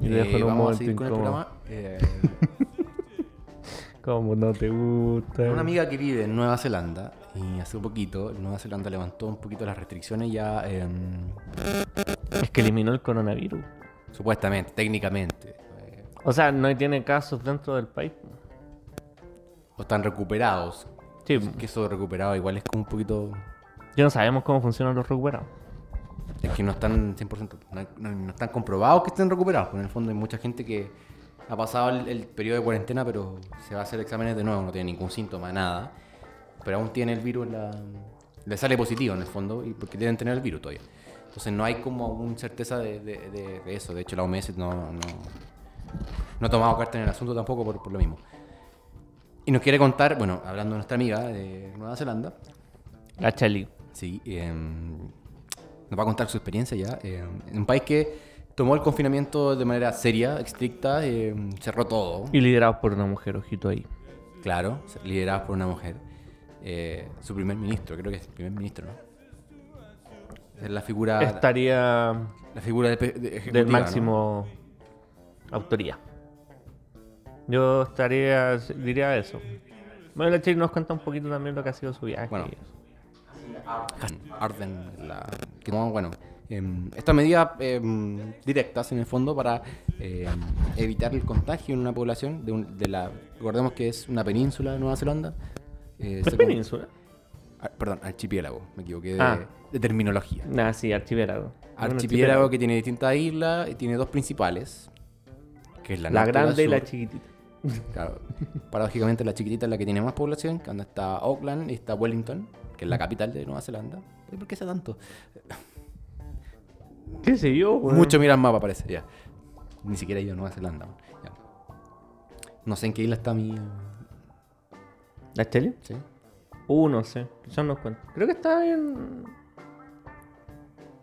Y te dejo en un Eh, momento incómodo. Eh, Como no te gusta. una amiga que vive en Nueva Zelanda y hace poquito Nueva Zelanda levantó un poquito las restricciones ya em, Es que eliminó el coronavirus. supuestamente, técnicamente. eh, O sea, no tiene casos dentro del país. o están recuperados. Sí, Que eso recuperado igual es como un poquito... ya no sabemos cómo funcionan los recuperados. Es que no están 100%, no, no- no están comprobados que estén recuperados. porque en el fondo hay mucha gente que ha pasado el, el periodo de cuarentena, pero se va a hacer exámenes de nuevo, no tiene ningún síntoma, nada. Pero aún tiene el virus, la, le sale positivo en el fondo, y porque deben tener el virus todavía. Entonces no hay como una certeza de, de- de- de eso. De hecho, la OMS no, no, no ha tomado carta en el asunto tampoco por, por lo mismo. Y nos quiere contar, bueno, hablando de nuestra amiga de Nueva Zelanda, La Cheli. Sí, em, nos va a contar su experiencia ya. em, en un país que tomó el confinamiento de manera seria, estricta, em, cerró todo, Y liderados por una mujer, ojito ahí. claro, liderada por una mujer. Eh, su primer ministro, creo que es el primer ministro, ¿no? Es la figura, Estaría la figura de, de- del máximo autoría. Yo estaría, diría eso. Bueno, la Chile nos cuenta un poquito también lo que ha sido su viaje. Bueno. Arden la que bueno estas medidas em, directas en el fondo para em, evitar el contagio en una población de, un- de la recordemos que es una península de Nueva Zelanda eh, ¿Es se con- península? ah, perdón archipiélago me equivoqué de, Ah. de terminología Ah, sí, archipiélago. Archipiélago que tiene distintas islas y tiene dos principales que es la, grande y la chiquitita. Claro, paradójicamente la chiquitita es la que tiene más población, que donde está Auckland y está Wellington, que es la capital de Nueva Zelanda. ¿Y ¿Por qué sea tanto? ¿Qué sé yo? Mucho mira el mapa, parece, ya. Ni siquiera a Nueva Zelanda. ya. No sé en qué isla está mi... ¿La Chile? ¿sí? Uh, no sé. Ya nos cuenta. Creo que está en.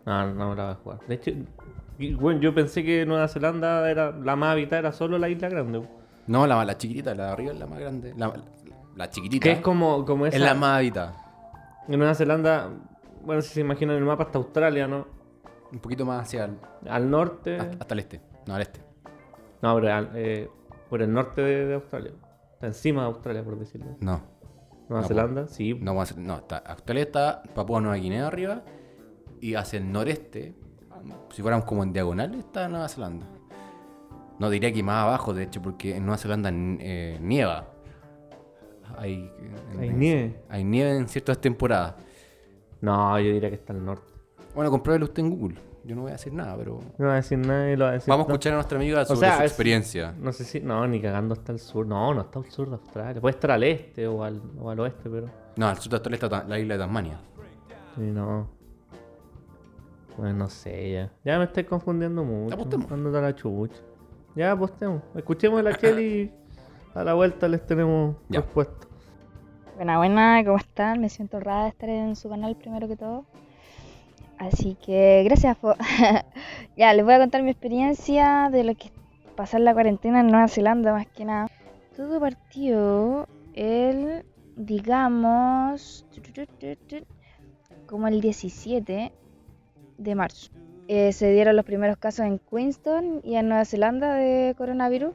No, no me la voy a jugar. De hecho, bueno, yo pensé que Nueva Zelanda era la más habitada, era solo la isla grande. No, la, la chiquitita, la de arriba es la más grande. La, la chiquitita Que es como, como esa. es la más habitada. En Nueva Zelanda, bueno, si se imaginan el mapa, hasta Australia, ¿no? Un poquito más hacia el, Al norte. hasta, hasta el este. No, al este. No, pero al- eh, por el norte de, de Australia. Está encima de Australia, por decirlo. No. Nueva No, Zelanda, sí. No, no está, Australia está Papua Nueva Guinea arriba y hacia el noreste, si fuéramos como en diagonal, está Nueva Zelanda. No diría que más abajo, de hecho, porque en Nueva Zelanda eh, nieva. Hay, Hay nieve. Hay nieve en ciertas temporadas. No, yo diría que está al norte. Bueno, compruébelo usted en Google. Yo no voy a decir nada, pero No va a decir nada y lo va a decir. vamos a escuchar a nuestra amiga sobre sea, su es- experiencia. No sé si. No, ni cagando hasta el sur. No, no está al sur de Australia. Puede estar al este o al, o al oeste, pero. No, al sur de Australia está la isla de Tasmania. Sí, no. Bueno, no sé ya. Ya me estoy confundiendo mucho. Apostemos. A la chucha. Ya apostemos. Escuchemos a la Kelly y a la vuelta les tenemos Ya. respuesta. Buena, buena, ¿cómo están? Me siento honrada de estar en su canal primero que todo. Así que gracias. ya, les voy a contar mi experiencia de lo que es pasar la cuarentena en Nueva Zelanda, más que nada. Todo partió el, digamos, como el 17 de marzo. Eh, se dieron los primeros casos en Queenstown y en Nueva Zelanda de coronavirus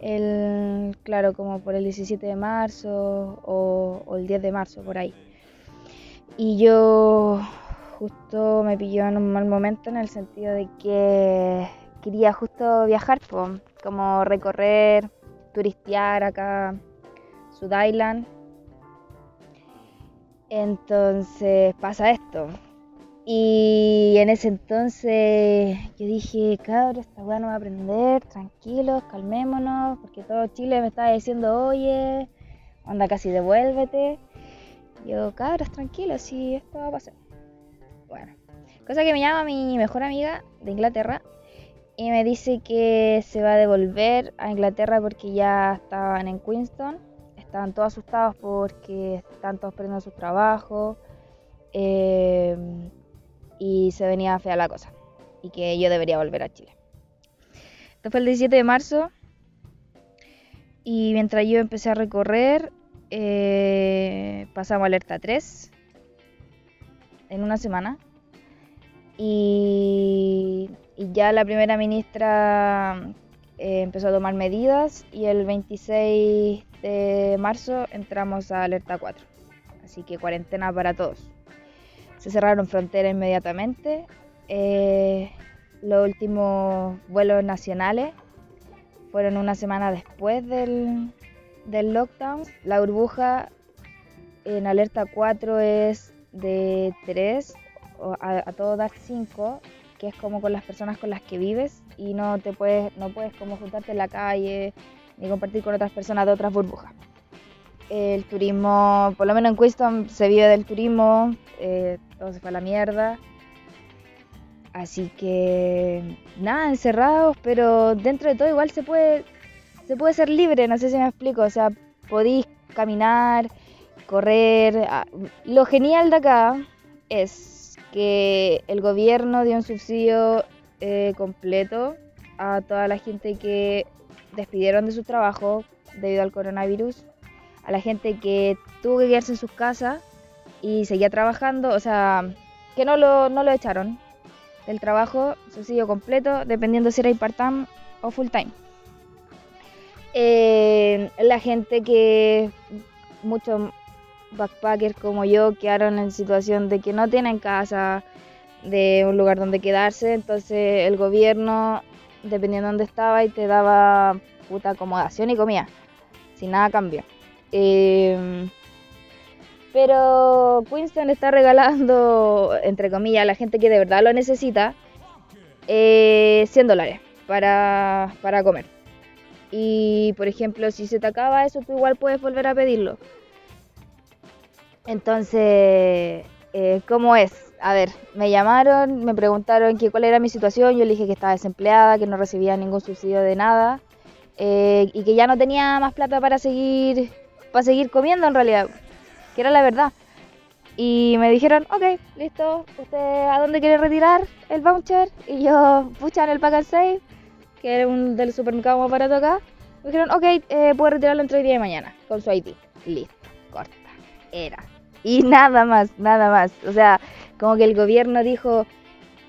el, claro, como por el 17 de marzo o el 10 de marzo, por ahí. Y yo justo me pilló en un mal momento en el sentido de que quería justo viajar, como recorrer, turistear acá, Sud Island. Entonces pasa esto. Y en ese entonces yo dije, cabrón, esta weá no va a aprender, tranquilos, calmémonos, porque todo Chile me estaba diciendo, oye, anda casi devuélvete. Yo, cabros, tranquilos, si esto va a pasar. Bueno, cosa que me llama mi mejor amiga de Inglaterra y me dice que se va a devolver a Inglaterra porque ya estaban en Queenstown, estaban todos asustados porque están todos perdiendo sus trabajos. eh, y se venía fea la cosa y que yo debería volver a Chile. Esto fue el 17 de marzo y mientras yo empecé a recorrer eh, pasamos alerta 3 en una semana y, ya la primera ministra eh, empezó a tomar medidas y el 26 de marzo entramos a alerta 4 así que cuarentena para todos se cerraron fronteras inmediatamente. Eh, los últimos vuelos nacionales fueron una semana después del, del lockdown. La burbuja en alerta 4 es de 3 o a, a todo dar 5, que es como con las personas con las que vives y no te puedes no puedes como juntarte en la calle ni compartir con otras personas de otras burbujas. El turismo, por lo menos en Queenstown se vive del turismo, eh, todo se fue a la mierda. Así que nada, encerrados, pero dentro de todo igual se puede, se puede ser libre, no sé si me explico, o sea, podéis caminar, correr. ah, Lo genial de acá es que el gobierno dio un subsidio eh, completo a toda la gente que despidieron de su trabajo debido al coronavirus, a la gente que tuvo que quedarse en sus casas y seguía trabajando, o sea, que no lo, no lo echaron del trabajo, subsidio completo, dependiendo si era part-time o full-time. Eh, la gente que, muchos backpackers como yo, quedaron en situación de que no tienen casa, de un lugar donde quedarse, entonces el gobierno, dependiendo de dónde estaba, y te daba puta acomodación y comida, sin nada cambio. Eh, pero Queenstown está regalando, entre comillas, a la gente que de verdad lo necesita, eh, 100 dólares para, para comer. Y por ejemplo, si se te acaba eso, tú igual puedes volver a pedirlo. Entonces, eh, ¿cómo es? A ver, me llamaron, me preguntaron que cuál era mi situación, yo le dije que estaba desempleada, que no recibía ningún subsidio de nada eh, y que ya no tenía más plata para seguir, para seguir comiendo en realidad, que era la verdad. Y me dijeron, ok, listo, ¿usted a dónde quiere retirar el voucher? Y yo, pucha, en el Pack and Save, que era un del supermercado más barato acá. Me dijeron, ok, eh, puede retirarlo entre hoy día y mañana, con su ID. Listo, corta, era. Y nada más, nada más. O sea, como que el gobierno dijo,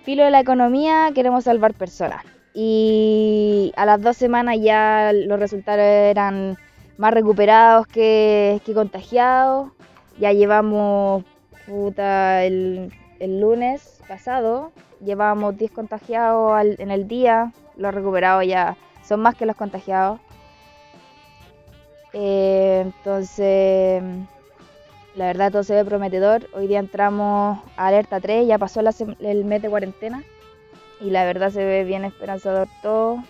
filo de la economía, queremos salvar personas. Y a las dos semanas ya los resultados eran más recuperados que, contagiados. Ya llevamos, puta, el, el lunes pasado, llevábamos 10 contagiados al- en el día. Los recuperados ya son más que los contagiados. Eh, entonces, la verdad todo se ve prometedor. Hoy día entramos a alerta 3, ya pasó la el mes de cuarentena. Y la verdad se ve bien esperanzador todo.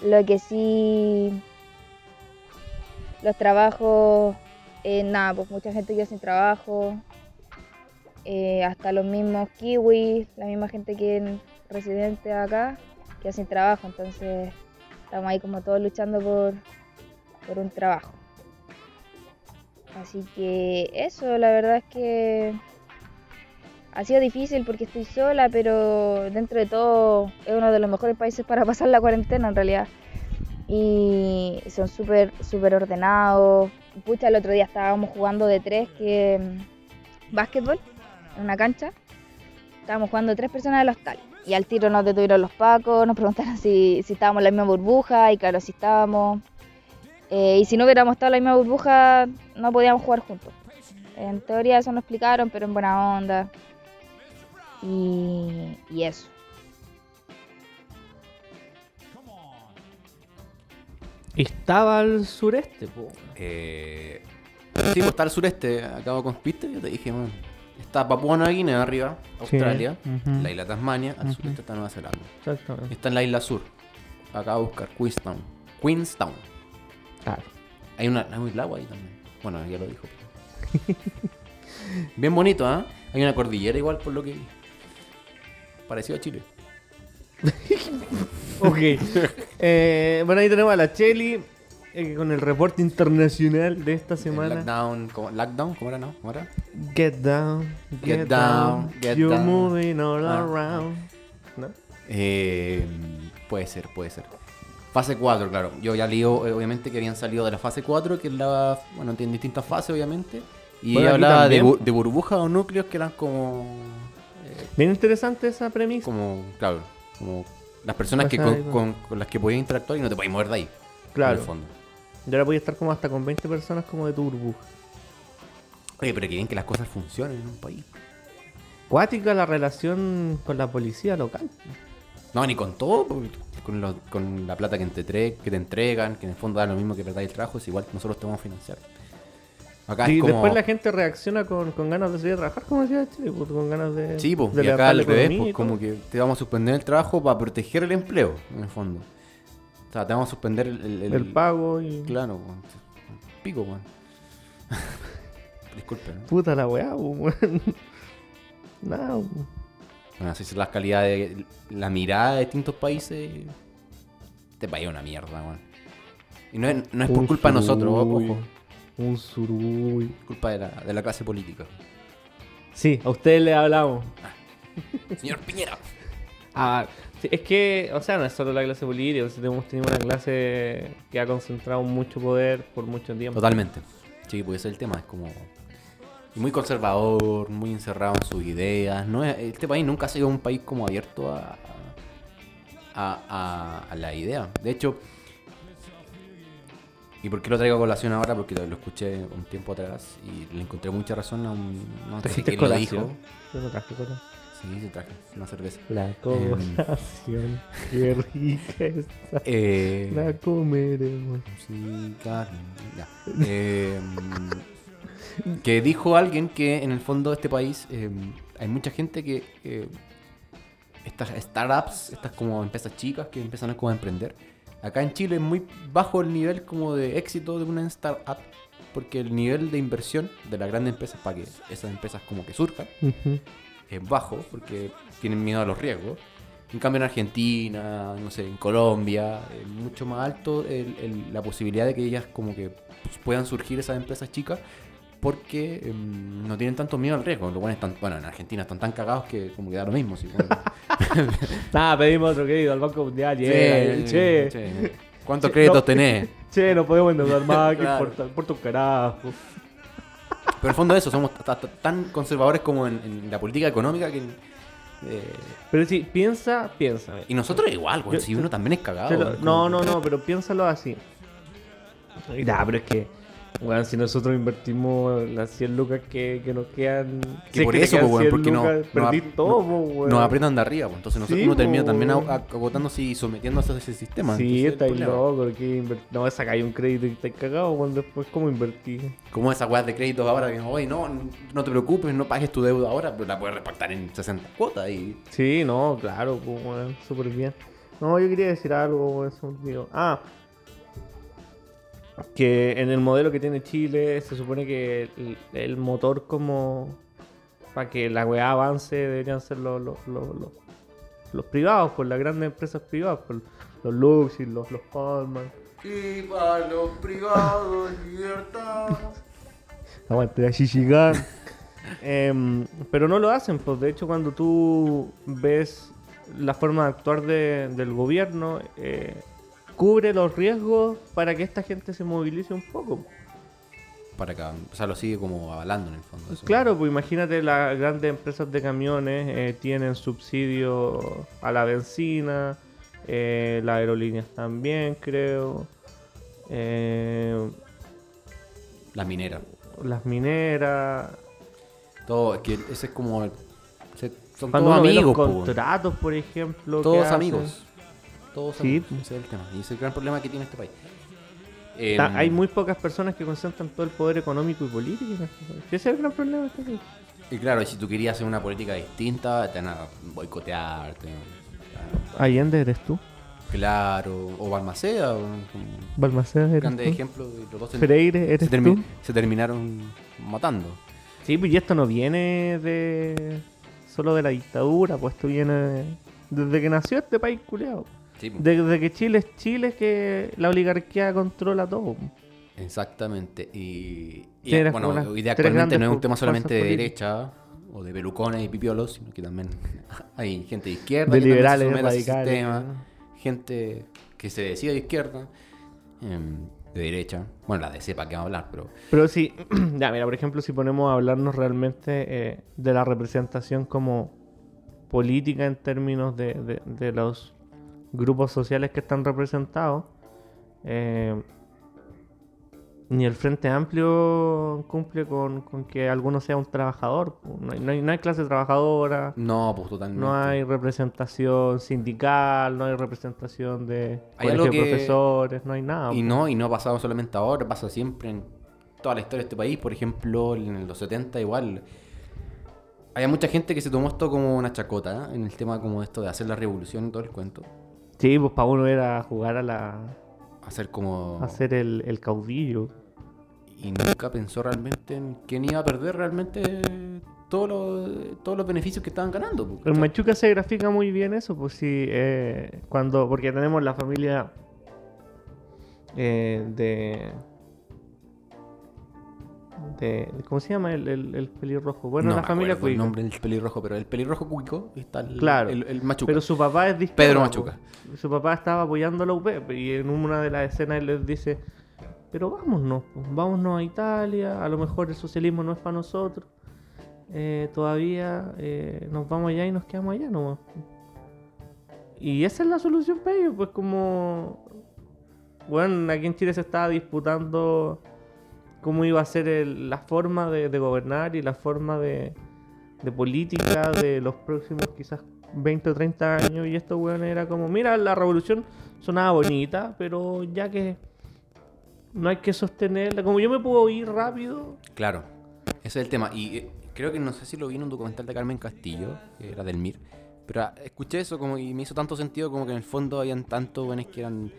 Lo que sí, los trabajos, eh, nada, pues mucha gente queda sin trabajo. Eh, hasta los mismos kiwis, la misma gente que es residente acá, queda sin trabajo. Entonces estamos ahí como todos luchando por, por un trabajo. Así que eso, la verdad es que ha sido difícil porque estoy sola, pero dentro de todo es uno de los mejores países para pasar la cuarentena en realidad. Y son súper, súper ordenados. Pucha, el otro día estábamos jugando de tres, que mm, básquetbol, en una cancha. Estábamos jugando tres personas del hostal. Y al tiro nos detuvieron los pacos, nos preguntaron si, si estábamos en la misma burbuja, y claro, si estábamos. Eh, y si no hubiéramos estado en la misma burbuja, no podíamos jugar juntos. En teoría eso nos explicaron, pero en buena onda. Y, y eso. Estaba al sureste, po. Eh, sí, pues está al sureste, acabo con Peter, yo te dije, man. Está Papua Nueva Guinea arriba, Australia, la isla Tasmania, al sureste está Nueva Zelanda. Exactamente. Está en la isla sur. Acabo de buscar Queenstown. Queenstown. Claro. Hay una, hay un lago ahí también. Bueno, ya lo dijo. Bien bonito, ¿ah? Hay una cordillera igual por lo que. Parecido a Chile. Ok. Eh, bueno, ahí tenemos a la Cheli eh, con el reporte internacional de esta semana. Lockdown, ¿cómo, lockdown, ¿cómo era? No? ¿Cómo era? Get down, get, Get down, down, get you're down. moving all Ah. around. ¿No? Eh, puede ser, puede ser. Fase 4, claro. Yo ya leí, eh, obviamente, que habían salido de la fase 4, que es la. Bueno, tiene distintas fases, obviamente. Y Bueno, hablaba de, bu- de burbujas o núcleos que eran como. eh, Bien interesante esa premisa. como, claro, como las personas que Pasada con, con- las que podías interactuar y no te podías mover de ahí. En Claro. el fondo. Y ahora podía estar como hasta con 20 personas como de tu burbuja. Oye, pero que bien que las cosas funcionen en un país. Cuática la relación con la policía local. No, ni con todo, con, lo- con la plata que te, entre- que te entregan, que en el fondo da lo mismo que perdáis el trabajo, es igual nosotros te vamos a financiar. Acá y como... después la gente reacciona con, con ganas de salir a trabajar, como decía Chile, pues, con ganas de. Sí, pues, de y acá al revés, pues como que te vamos a suspender el trabajo para proteger el empleo, en el fondo. O sea, te vamos a suspender el... el- el- El pago y. Claro, weón. pico, weón. Disculpen. ¿no? Puta la weá, pues, weón. Nada, pues. Bueno, así es la calidad de la mirada de distintos países. Este país es una mierda, weón. Y no es, no es por culpa de nosotros, ojo. Un suruy. Es culpa de la, de la clase política. Sí, a ustedes les hablamos. Señor Piñera. Ah, sí, es que, o sea, no es solo la clase política, hemos tenido una clase que ha concentrado mucho poder por mucho tiempo. Totalmente. Sí, puede ser el tema. Es como. Muy conservador, muy encerrado en sus ideas. No es- este país nunca ha sido un país como abierto a, a, a- a la idea. De hecho, ¿Y por qué lo traigo a colación ahora? Porque lo, lo escuché un tiempo atrás y le encontré mucha razón a un... No sé ¿Trajiste quién lo dijo. Yo no traje. Sí, se traje una cerveza. La colación, qué rica está. Eh, La comeremos. Sí, claro. Ya. Eh, que dijo alguien que en el fondo de este país eh, hay mucha gente que eh, estas startups, estas como empresas chicas que empiezan a como a emprender. Acá en Chile es muy bajo el nivel como de éxito de una startup porque el nivel de inversión de las grandes empresas para que esas empresas como que surjan Ujú. es bajo porque tienen miedo a los riesgos. En cambio en Argentina, no sé, en Colombia, es mucho más alto el- el- la posibilidad de que ellas como que pues, puedan surgir esas empresas chicas porque em, no tienen tanto miedo al riesgo. Los buenos están, bueno, en Argentina están tan cagados que como que da lo mismo. bueno. Nada, pedimos otro crédito al Banco Mundial. Yeah, che, che, che. ¿Cuántos Che, créditos no. tenés? no podemos endeudar más. ¿Qué Claro. importa? Importa un carajo. Pero en el fondo de eso, somos ta- ta- tan conservadores como en, en la política económica que... eh, Pero si piensa, piensa. y nosotros igual, güey, Yo- si uno también es cagado. Lo- no, no, no, pero piénsalo así. Ya, pero es que, weón, si nosotros invertimos las 100 lucas que, que nos quedan. Que si es por te eso, weón, 100 porque no- lucas, no perdí ap- todo, weón. nos apretan de arriba, pues, entonces nosotros Sí, uno termina también agotándose y sometiéndose a ese sistema. Sí, está problema. loco. Que No, sacáis un crédito y estáis cagado, weón. Después, ¿cómo invertí? Como esas weas de créditos ahora que, oye, no, no te preocupes, no pagues tu deuda ahora, pero la puedes repactar en 60 cuotas y... Sí, no, claro, pues, súper bien. No, yo quería decir algo, me olvidó. Ah, que en el modelo que tiene Chile se supone que el, el motor como para que la weá avance deberían ser los, los, los, privados, pues las grandes empresas privadas, pues, los Luxis, los, los Hallmark. Y para los privados, libertad. Aguante la Shishigan. Em, pero no lo hacen, pues de hecho cuando tú ves la forma de actuar de- del gobierno, eh, cubre los riesgos para que esta gente se movilice un poco. Para acá, o sea, lo sigue como avalando en el fondo. eso. Claro, pues imagínate las grandes empresas de camiones eh, tienen subsidio a la benzina, eh, las aerolíneas también creo, eh, La minera. las mineras, Todo, es que ese es como... se- son Cuando todos los amigos, contratos, por ejemplo. Todos hacen, Todos Sí, pues. Ese es el tema. Y ese es el gran problema que tiene este país. Em, Hay muy pocas personas que concentran todo el poder económico y político. este. Ese es el gran problema de este país. Y claro, si tú querías hacer una política distinta, te van a boicotear. te- Allende eres tú. Claro, o Balmaceda, o- Balmaceda eres tú. ejemplos. y los dos se, Freire se, eres termi- tú. se terminaron matando. Sí, pues y esto no viene de solo de la dictadura, pues esto viene de- desde que nació este país culeado. Sí. Desde que Chile es Chile es que la oligarquía controla todo. Exactamente. Y, y, bueno, las hoy día actualmente no es un tema solamente de derecha o de pelucones y pipiolos, sino que también hay gente de izquierda De que se liberales, radicales. sistema, gente que se decide de izquierda, em, de derecha. Bueno, la de cepa que vamos a hablar, pero Pero sí, ya mira, por ejemplo, si ponemos a hablarnos realmente eh, de la representación como política en términos de, de- de los grupos sociales que están representados, eh, ni el Frente Amplio cumple con, con que alguno sea un trabajador. No hay, no hay- no hay clase trabajadora, no, pues totalmente. no hay representación sindical, no hay representación de colegio que- profesores, no hay nada. Y no, y no ha pasado solamente ahora, pasa siempre en toda la historia de este país. Por ejemplo, en los 70 igual. Había mucha gente que se tomó esto como una chacota, ¿eh? en el tema como esto de hacer la revolución y todo el cuento. Sí, pues para uno era jugar a la, Hacer como... a ser el, el caudillo. Y nunca pensó realmente en quién iba a perder realmente todos los, todos los beneficios que estaban ganando. po, En. Machuca se grafica muy bien eso, pues sí, eh, cuando, porque tenemos la familia eh, de, de, ¿cómo se llama el, el, el pelirrojo? Bueno, No la familia acuerdo el Cuico. nombre del pelirrojo, pero el pelirrojo cuico está el, Claro, el, el machuca. Pero su papá es izquierda, Pedro. Machuca. Su papá estaba apoyando a la UP y en una de las escenas él les dice, pero vámonos, po, vámonos a Italia, a lo mejor el socialismo no es para nosotros, eh, todavía eh, nos vamos allá y nos quedamos allá nomás. Y esa es la solución para ellos, pues como bueno, aquí en Chile se estaba disputando cómo iba a ser el- la forma de, gobernar y la forma de, de política de los próximos quizás 20 o 30 años. Y esto, weón, era como, mira, la revolución sonaba bonita, pero ya que no hay que sostenerla, como yo me puedo ir rápido, Claro, ese es el tema. Y eh, creo que no sé si lo vi en un documental de Carmen Castillo, que era del MIR, pero ah, escuché eso como y me hizo tanto sentido como que en el fondo habían tantos buenos que eran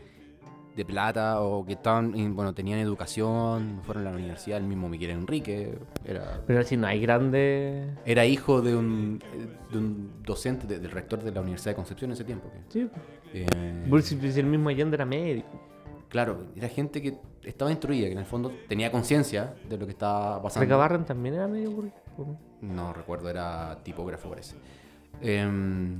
de plata o que estaban, bueno, tenían educación, fueron a la universidad, el mismo Miguel Enrique, era, pero si no hay grandes... era hijo de un, de un docente, de- del rector de la Universidad de Concepción en ese tiempo. que, Sí, eh, si el mismo Allende era médico. claro, era gente que estaba instruida, que en el fondo tenía conciencia de lo que estaba pasando. Recabarren también era medio burgués. No recuerdo, era tipógrafo parece. Em,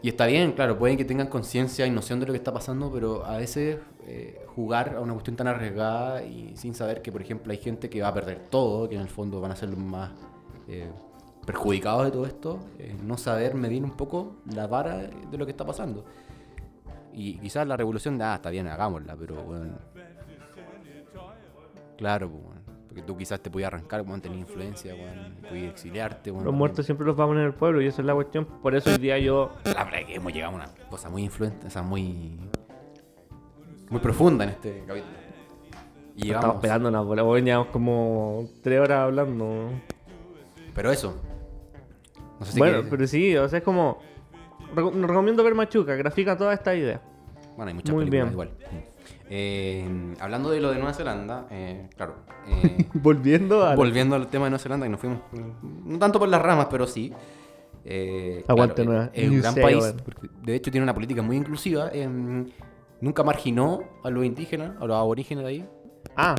y está bien, claro, pueden que tengan conciencia y noción de lo que está pasando, pero a veces eh, jugar a una cuestión tan arriesgada y sin saber que, por ejemplo, hay gente que va a perder todo, que en el fondo van a ser los más eh, perjudicados de todo esto, eh, no saber medir un poco la vara de lo que está pasando. Y quizás la revolución de, ah, está bien, hagámosla, pero bueno. Claro, pues, bueno, porque tú quizás te podías arrancar, bueno, tenías influencia, bueno, podías exiliarte, Los muertos siempre los vamos en el pueblo y esa es la cuestión. Por eso hoy día yo La verdad es que hemos llegado a una cosa muy influente, o sea, muy. muy profunda en este capítulo. Y estamos llegamos. pegando una bola. Bueno, llevamos como tres horas hablando. Pero eso. No sé si bueno, que- pero sí, o sea, es como. reco- recomiendo ver Machuca, grafica toda esta idea. Bueno, hay muchas Muy películas bien. igual. Eh, hablando de lo de Nueva Zelanda, eh, claro. eh, Volviendo a. volviendo al tema de Nueva Zelanda, que nos fuimos. No tanto por las ramas, pero sí. Aguante claro, Nueva- Es un gran país. porque de hecho, tiene una política muy inclusiva. em, nunca marginó a los indígenas, a los aborígenes de ahí. Ah,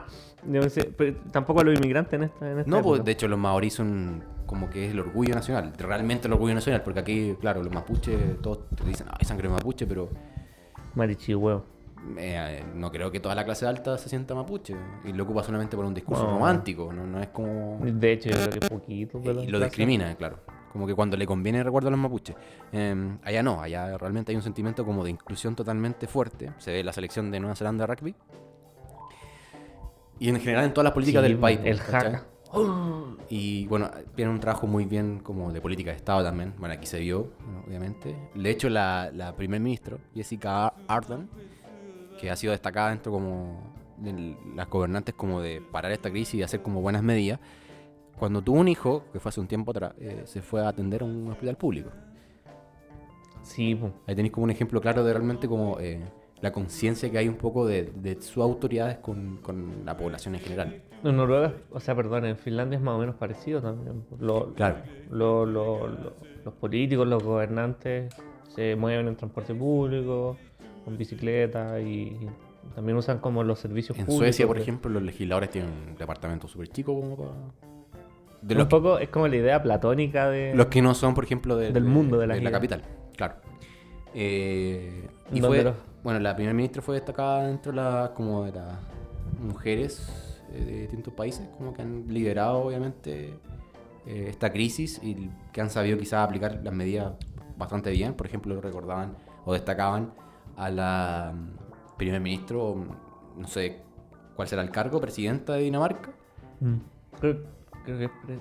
pero tampoco a los inmigrantes en esta. En esta No, pues de hecho los maoríes son como que es el orgullo nacional, realmente el orgullo nacional, porque aquí, claro, los mapuches, todos te dicen, hay sangre mapuche, pero Marichi, huevo. Eh, no creo que toda la clase alta se sienta mapuche, y lo ocupa solamente por un discurso No. romántico, no, no es como... De hecho, yo creo que poquito. de la Y lo clase. discrimina, claro. Como que cuando le conviene recuerdo a los mapuches. Eh, allá no, allá realmente hay un sentimiento como de inclusión totalmente fuerte. Se ve en la selección de Nueva Zelanda de rugby. Y en general en todas las políticas Sí, del país. El jaca. Y bueno, tiene un trabajo muy bien como de política de Estado también. Bueno, aquí se vio, obviamente. De hecho, la, la primer ministro, Jessica Ardern, que ha sido destacada dentro como de las gobernantes como de parar esta crisis y hacer como buenas medidas, cuando tuvo un hijo, que fue hace un tiempo atrás, eh, se fue a atender a un hospital público. Sí. Ahí tenéis como un ejemplo claro de realmente como eh, la conciencia que hay un poco de, de sus autoridades con, con la población en general. En Noruega, o sea, perdón, en Finlandia es más o menos parecido también. Lo- Claro. lo- lo- los políticos, los gobernantes se mueven en transporte público, con bicicleta y también usan como los servicios En públicos. Suecia, por ejemplo, los legisladores tienen un departamento súper chico como para... De un los, que, poco es como la idea platónica de... los que no son, por ejemplo, de- Del mundo, de la la capital. Claro. Eh, y fue... los- Bueno, la primera ministra fue destacada dentro de las como de las mujeres eh, de distintos países, como que han liderado, obviamente, eh, esta crisis y que han sabido quizás aplicar las medidas bastante bien. Por ejemplo, recordaban o destacaban a la mm, primer ministro, mm, no sé cuál será el cargo, presidenta de Dinamarca, Mm. Creo, creo que es pre-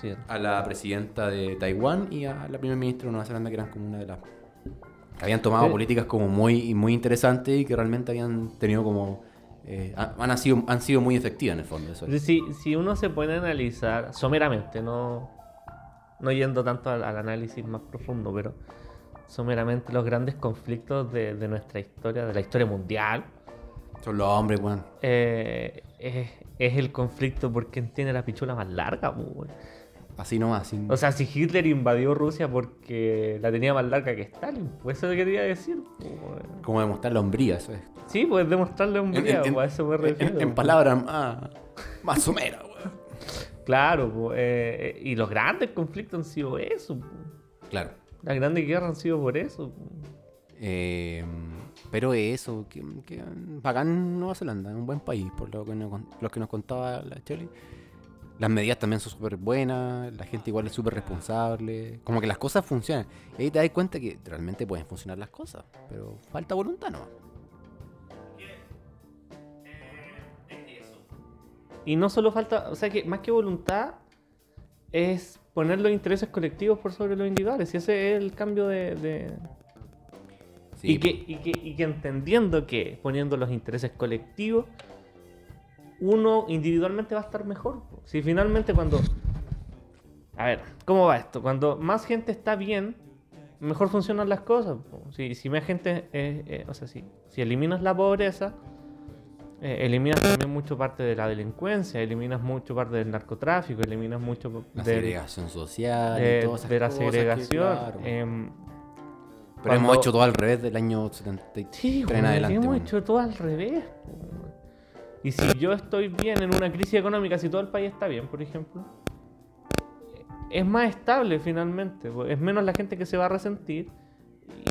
sí, a la presidenta de Taiwán y a la primer ministra de Nueva Zelanda, que eran como una de las que habían tomado Sí. políticas como muy, muy interesantes y que realmente habían tenido como eh, han, han sido, han sido muy efectivas en el fondo. Eso es. Si, si uno se pone a analizar someramente, no, no yendo tanto al, al análisis más profundo, pero someramente los grandes conflictos de, de nuestra historia, de la historia mundial, Son los hombres, weón. eh, es, es el conflicto por quién tiene la pichula más larga. weón. Así nomás. Sin... O sea, si Hitler invadió Rusia porque la tenía más larga que Stalin, pues eso quería decir. weón. como demostrar la hombría, eso es. Sí, pues demostrarle un En, video, en- a eso me refiero. en palabras más, más someras, weón. Claro, eh, eh, y los grandes conflictos han sido eso. po. Claro. Las grandes guerras han sido por eso. Eh, pero eso, que, que, bacán Nueva Zelanda, un buen país, por lo que nos, lo que nos contaba la Chole. Las medidas también son súper buenas, la gente igual es súper responsable, como que las cosas funcionan. Y ahí te das cuenta que realmente pueden funcionar las cosas, pero falta voluntad no. Y no solo falta, o sea que más que voluntad, es poner los intereses colectivos por sobre los individuales. Y ese es el cambio de. de- Sí, y, que, y, que, y que entendiendo que poniendo los intereses colectivos, uno individualmente va a estar mejor. Si finalmente cuando... A ver, ¿cómo va esto? Cuando más gente está bien, mejor funcionan las cosas. Si, si más gente... eh, eh, o sea, si, si eliminas la pobreza, eh, eliminas también mucho parte de la delincuencia, eliminas mucho parte del narcotráfico, eliminas mucho La del- segregación social de, todas esas de la que, segregación. claro. em, Pero hemos hecho todo al revés del año 73 Sí, en weón, adelante. hemos hecho todo al revés. Y si yo estoy bien en una crisis económica, si todo el país está bien, por ejemplo, es más estable finalmente. Es menos la gente que se va a resentir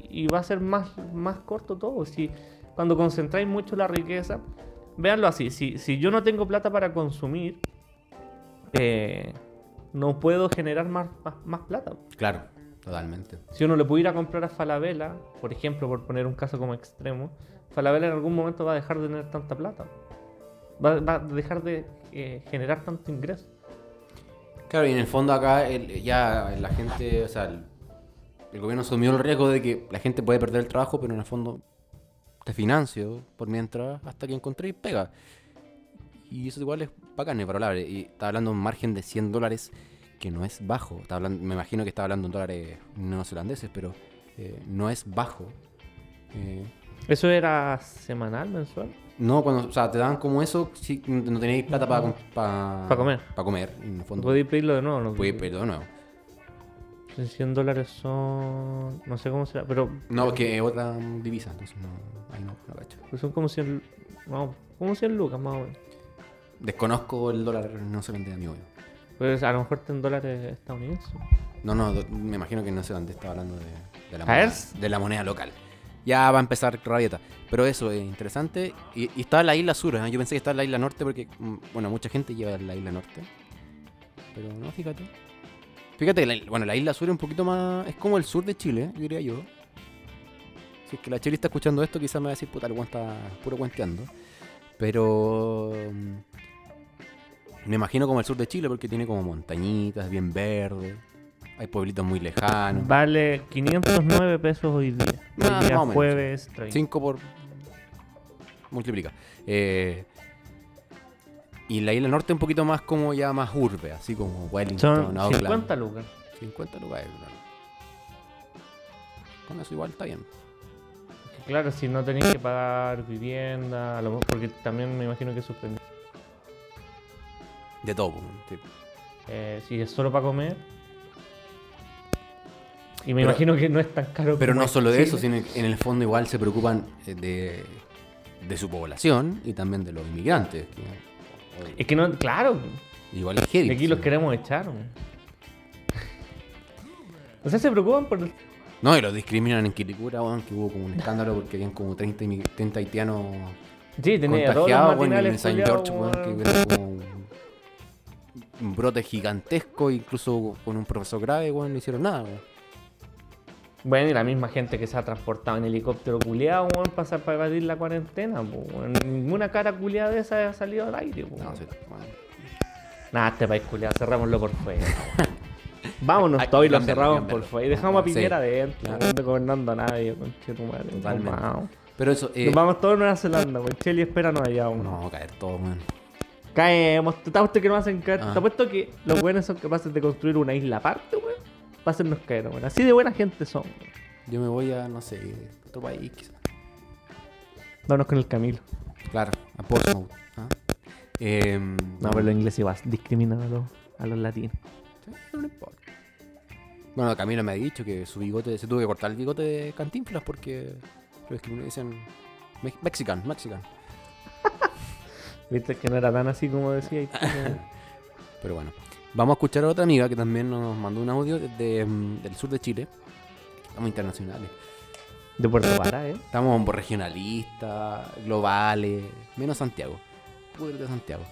y, y va a ser más, más corto todo. Si cuando concentráis mucho la riqueza, véanlo así: si, si yo no tengo plata para consumir, eh, no puedo generar más, más, más plata. Claro, totalmente. Si uno le pudiera comprar a Falabella, por ejemplo, por poner un caso como extremo, Falabella en algún momento va a dejar de tener tanta plata. Va, va a dejar de eh, generar tanto ingreso. Claro, y en el fondo acá el- ya la gente, o sea, el, el gobierno asumió el riesgo de que la gente puede perder el trabajo, pero en el fondo te financio por mientras hasta que encontré pega. Y eso igual es bacán, es valorable. Y está hablando de un margen de 100 dólares que no es bajo. Está hablando, me imagino que está hablando en dólares neozelandeses, pero eh, no es bajo. Eh, ¿Eso era semanal, mensual? no, cuando, o sea, te dan como eso si no tenéis plata para Pa comer. Para comer, en el fondo. Podéis pedirlo de nuevo, ¿no? Puedes pedirlo de nuevo. 100 dólares son. No sé cómo será, pero. No, que es otra divisa, entonces no, ahí no, no cacho. pero son como 100. No, como 100 lucas más o menos. Desconozco el dólar no se vende amigo. Pues a lo mejor en dólares estadounidenses. No, no, me imagino que no sé dónde estaba hablando de, de la A moneda, de la moneda local. Ya va a empezar rabieta. Pero eso es interesante. Y, y está en la isla sur. ¿eh? Yo pensé que estaba en la isla norte porque, mm, bueno, mucha gente lleva la isla norte. Pero no, fíjate. Fíjate, la, bueno, la isla sur es un poquito más. Es como el sur de Chile, diría yo. Si es que la Chile está escuchando esto, quizás me va a decir, puta, el está puro cuenteando. Pero. mm, Me imagino como el sur de Chile porque tiene como montañitas, bien verde. Hay pueblitos muy lejanos. Vale 509 pesos hoy día. Hoy Ah, día jueves 30. 5 por. Multiplica. Eh, y la isla norte un poquito más como ya más urbe, así como Wellington, Son Auckland. 50 lucas. 50 lugares, claro. Con eso igual está bien. Claro, si no tenéis que pagar vivienda, porque también me imagino que suspendí. De todo, sí. Eh, si es solo para comer. Y me Pero- imagino que no es tan caro Pero como no solo de eso, sino que en el fondo igual se preocupan eh, de, de su población y también de los inmigrantes. Es que no, claro, igual es de aquí los queremos echar. güey. O sea, se preocupan por el- No, y los discriminan en Quilicura, weón, que hubo como un escándalo porque habían como 30, imi- 30 haitianos Sí, tenía contagiados, weón, y en San George, weón, que era como un, un brote gigantesco, incluso con un profesor grave, weón, no hicieron nada, weón. Bueno, y la misma gente que se ha transportado en helicóptero culiado, weón, para, para evadir la cuarentena, weón. Ninguna cara culiada de esa ha salido al aire, po, No, weón. sí, weón. Nada, este país culiado, cerrámoslo por fuera. Vámonos todos y lo cerramos por fuera. Y dejamos a Sí. Piñera adentro, Claro. no gobernando a nadie. Nos Totalmente. vamos. Pero eso, eh, Nos vamos todos a Nueva Zelanda, weón. Chile, espéranos allá, weón. no, caer todo, weón. Caemos, te apuesto que no hacen caer. Ah. Te apuesto que los buenos son capaces de construir una isla aparte, weón. Para hacernos caer, weón. Así de buena gente son, weón. Yo me voy a, no sé, otro país, quizás. Vámonos con el Camilo. Claro, a Portsmouth. ¿ah? Em, No, pero los ingleses igual discriminan a los, a los latinos. Sí, no importa. Bueno, Camilo me ha dicho que su bigote, se tuvo que cortar el bigote de Cantinflas porque lo discriminan, dicen me- Mexican, Mexican. Viste que no era tan así como decía. Pero bueno, vamos a escuchar a otra amiga que también nos mandó un audio de- mm, del sur de Chile. Estamos internacionales. De Puerto Vara, ¿eh? Estamos regionalistas, globales, menos Santiago. Pudre de Santiago.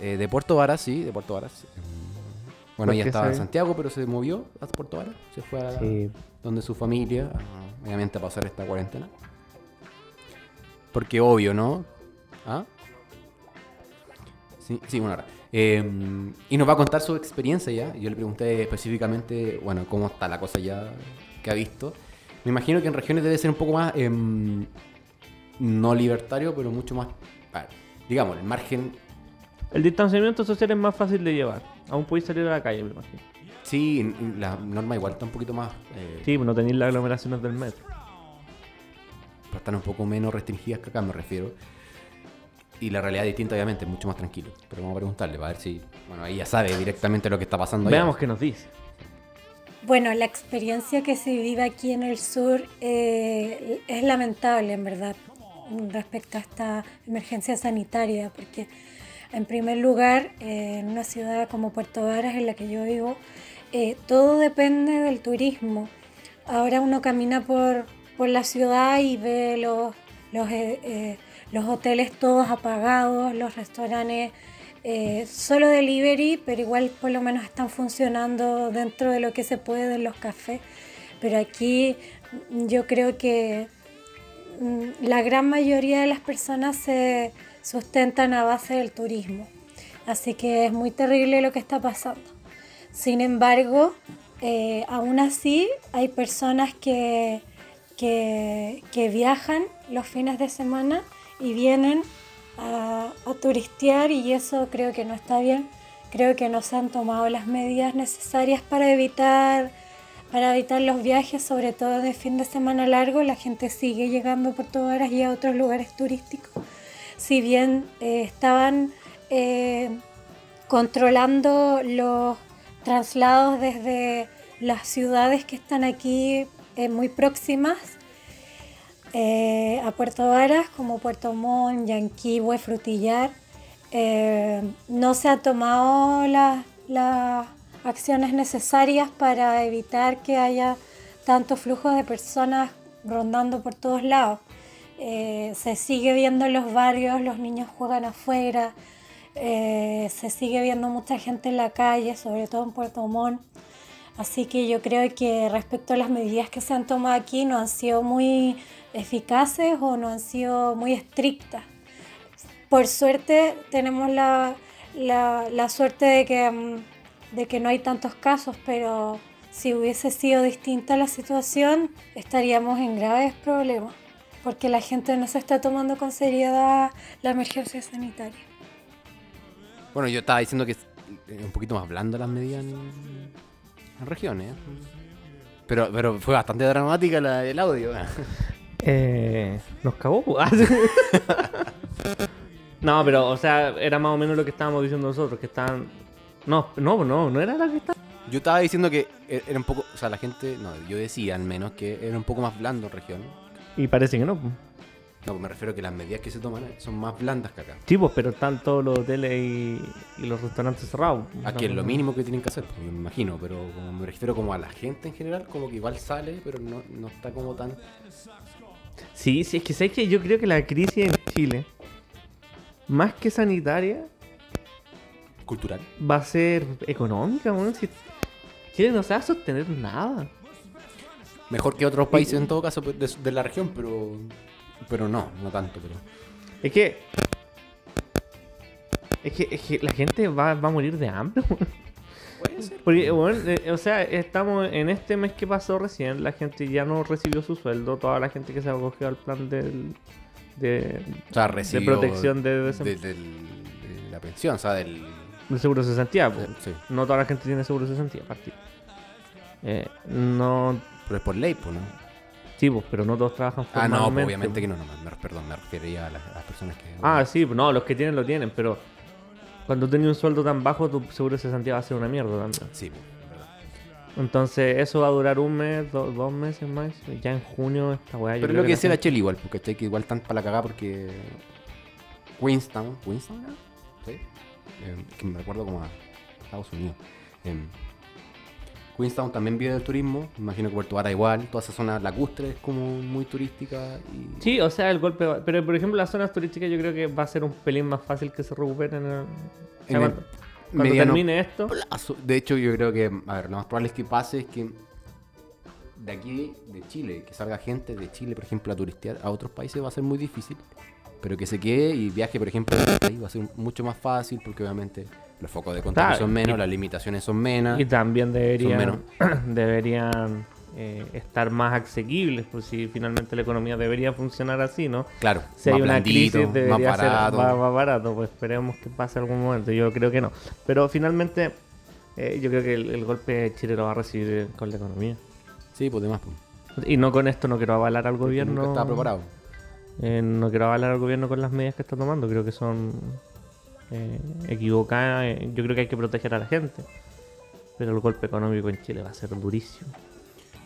Eh, de Puerto Varas, sí, de Puerto Varas. Mm. Bueno, ¿Por ella estaba en Santiago, pero se movió a Puerto Varas. Se fue a Sí. donde su familia, obviamente a pasar esta cuarentena. Porque obvio, ¿no? ¿Ah? Sí, sí, una hora. Eh, y nos va a contar su experiencia ya. Yo le pregunté específicamente, bueno, cómo está la cosa ya que ha visto. Me imagino que en regiones debe ser un poco más, em, no libertario, pero mucho más, ver, digamos, el margen, El distanciamiento social es más fácil de llevar. Aún podéis salir a la calle, me imagino. sí, la norma igual está un poquito más, eh, Sí, no tenéis las aglomeraciones del metro. pero están un poco menos restringidas que acá, me refiero. Y la realidad es distinta, obviamente, mucho más tranquilo. Pero vamos a preguntarle, va a ver si, bueno, ahí ya sabe directamente lo que está pasando. allá. Veamos qué nos dice. Bueno, la experiencia que se vive aquí en el sur eh, es lamentable, en verdad, respecto a esta emergencia sanitaria, porque en primer lugar, eh, en una ciudad como Puerto Varas, en la que yo vivo, eh, todo depende del turismo. Ahora uno camina por, por la ciudad y ve los, los, eh, eh, los hoteles todos apagados, los restaurantes eh, solo delivery, pero igual por lo menos están funcionando dentro de lo que se puede en los cafés. Pero aquí yo creo que mm, la gran mayoría de las personas se sustentan a base del turismo. Así que es muy terrible lo que está pasando. Sin embargo, eh, aún así hay personas que, que, que viajan los fines de semana y vienen a, turistear y eso creo que no está bien. Creo que no se han tomado las medidas necesarias para evitar, para evitar los viajes, sobre todo de fin de semana largo. La gente sigue llegando a Puerto Varas y a otros lugares turísticos. Si bien eh, estaban eh, controlando los traslados desde las ciudades que están aquí eh, muy próximas eh, a Puerto Varas, como Puerto Montt, Yanquihue, Frutillar, eh, no se han tomado la- las acciones necesarias para evitar que haya tanto flujo de personas rondando por todos lados. Eh, se sigue viendo en los barrios, los niños juegan afuera, se sigue viendo mucha gente en la calle, sobre todo en Puerto Montt. Así que yo creo que respecto a las medidas que se han tomado aquí no han sido muy eficaces o no han sido muy estrictas. Por suerte tenemos la, la- suerte de que, mm, de que no hay tantos casos, pero si hubiese sido distinta la situación estaríamos en graves problemas, porque la gente no se está tomando con seriedad la emergencia sanitaria. Bueno, yo estaba diciendo que un poquito más blanda las medidas en regiones. ¿eh? Pero, pero fue bastante dramática la, el audio. Eh, nos cagó. no, pero, o sea, era más o menos lo que estábamos diciendo nosotros, que estaban... No, no, no, no era lo que estaba... Yo estaba diciendo que e- era un poco, o sea, la gente, no, yo decía al menos que era un poco más blando en región. Y parece que no. Pues. No, me refiero a que las medidas que se toman son más blandas que acá. Sí, pues, pero están todos los hoteles y, y los restaurantes cerrados. Aquí es lo mínimo que tienen que hacer, pues, me imagino, pero como me refiero como a la gente en general, como que igual sale, pero no, no está como tan... Sí, sí, es que sabes que yo creo que la crisis en Chile, más que sanitaria, cultural. va a ser económica, weón. Si Chile no se va a sostener nada. Mejor que otros países en todo caso pues, de, de la región, pero pero no, no tanto, pero Es que. Es que, es que la gente va, va a morir de hambre, weón. Porque, bueno, eh, o sea, estamos en este mes que pasó recién, la gente ya no recibió su sueldo, toda la gente que se acogió al plan del, de, o sea, de protección de, de, la pensión, o sea, del del seguro de cesantía. sí, No toda la gente tiene seguro de cesantía, aparte. Eh, no, pero es por ley, pues, ¿no? Sí, pues, pero no todos trabajan Ah, no, pues, formalmente, obviamente po. que no, no, me, perdón, me refería a las, a las personas que Ah, sí, pues, no, los que tienen lo tienen, pero cuando tienes un sueldo tan bajo, tu seguro de cesantía va a ser una mierda también. Sí, pues, es verdad. Entonces, eso va a durar un mes, do- dos meses más. Ya en junio, esta weá. yo Pero es creo lo que la decía la Cheli igual, porque ¿cachai? que igual están para la cagada porque Queenstown, Queenstown. Sí. Eh, que me recuerdo como a Estados Unidos. Em, Queenstown también vive del turismo, me imagino que Puerto Vara igual, toda esa zona lacustre es como muy turística y Sí, o sea, el golpe va- Pero, por ejemplo, las zonas turísticas yo creo que va a ser un pelín más fácil que se recuperen. En el- o sea, En el cuando termine esto. plazo. De hecho, yo creo que, a ver, lo más probable es que pase es que de aquí, de Chile, que salga gente de Chile, por ejemplo, a turistear a otros países va a ser muy difícil. pero que se quede y viaje, por ejemplo, ahí va a ser mucho más fácil porque obviamente los focos de contagio Claro, son menos, y- las limitaciones son menos. Y también deberían, deberían eh, estar más asequibles, pues si finalmente la economía debería funcionar así, ¿no? Claro, Si hay una blandito, crisis debería más barato. ser más, más barato, pues esperemos que pase algún momento, yo creo que no. Pero finalmente eh, yo creo que el, el golpe Chile lo va a recibir con la economía. Sí, pues demás. Pues. Y no con esto no quiero avalar al gobierno. Estaba preparado. Eh, no quiero avalar al gobierno con las medidas que está tomando, creo que son eh, equivocadas. eh, Yo creo que hay que proteger a la gente. Pero el golpe económico en Chile va a ser durísimo.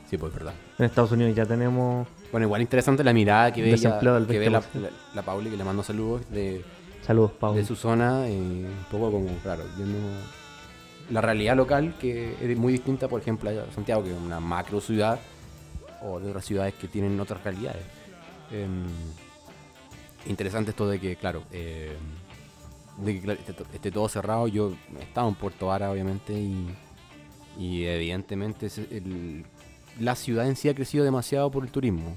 Sí, pues verdad. En Estados Unidos ya tenemos Bueno, igual interesante la mirada que ve, ella- que ve la, 20%. la, la Pauli, que le mando saludos de, saludos, Pau. de su zona, eh, un poco como, claro, viendo la realidad local, que es muy distinta, por ejemplo, a Santiago, que es una macro ciudad, o de otras ciudades que tienen otras realidades. Em, interesante esto de que, claro, eh, de que claro, esté, esté todo cerrado. Yo he estado en Puerto Vara, obviamente, y, y evidentemente el- la ciudad en sí ha crecido demasiado por el turismo.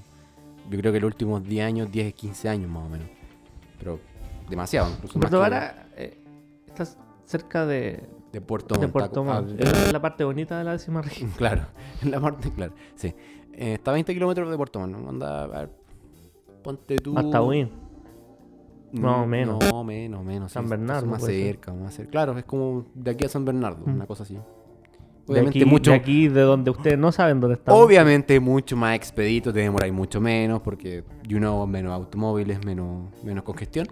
Yo creo que los últimos 10 años, 10, 15 años más o menos. Pero demasiado, incluso Puerto que Vara eh, está cerca de, de Puerto de Montt. Puerto Ah, Montt. Es la parte bonita de la décima región. Claro, la parte, claro, sí. Eh, está a 20 kilómetros de Puerto Montt, ¿no? Anda, a ver, ponte tú... Hasta Win. No, Mm, menos. No, menos, menos. San sí, Bernardo Más ser. cerca, más cerca. Claro, es como de aquí a San Bernardo, Mm. una cosa así. De Obviamente aquí, mucho... de aquí, de donde ustedes no saben dónde estamos. Obviamente mucho más expedito, te demoráis mucho menos porque, you know, menos automóviles, menos, menos congestión.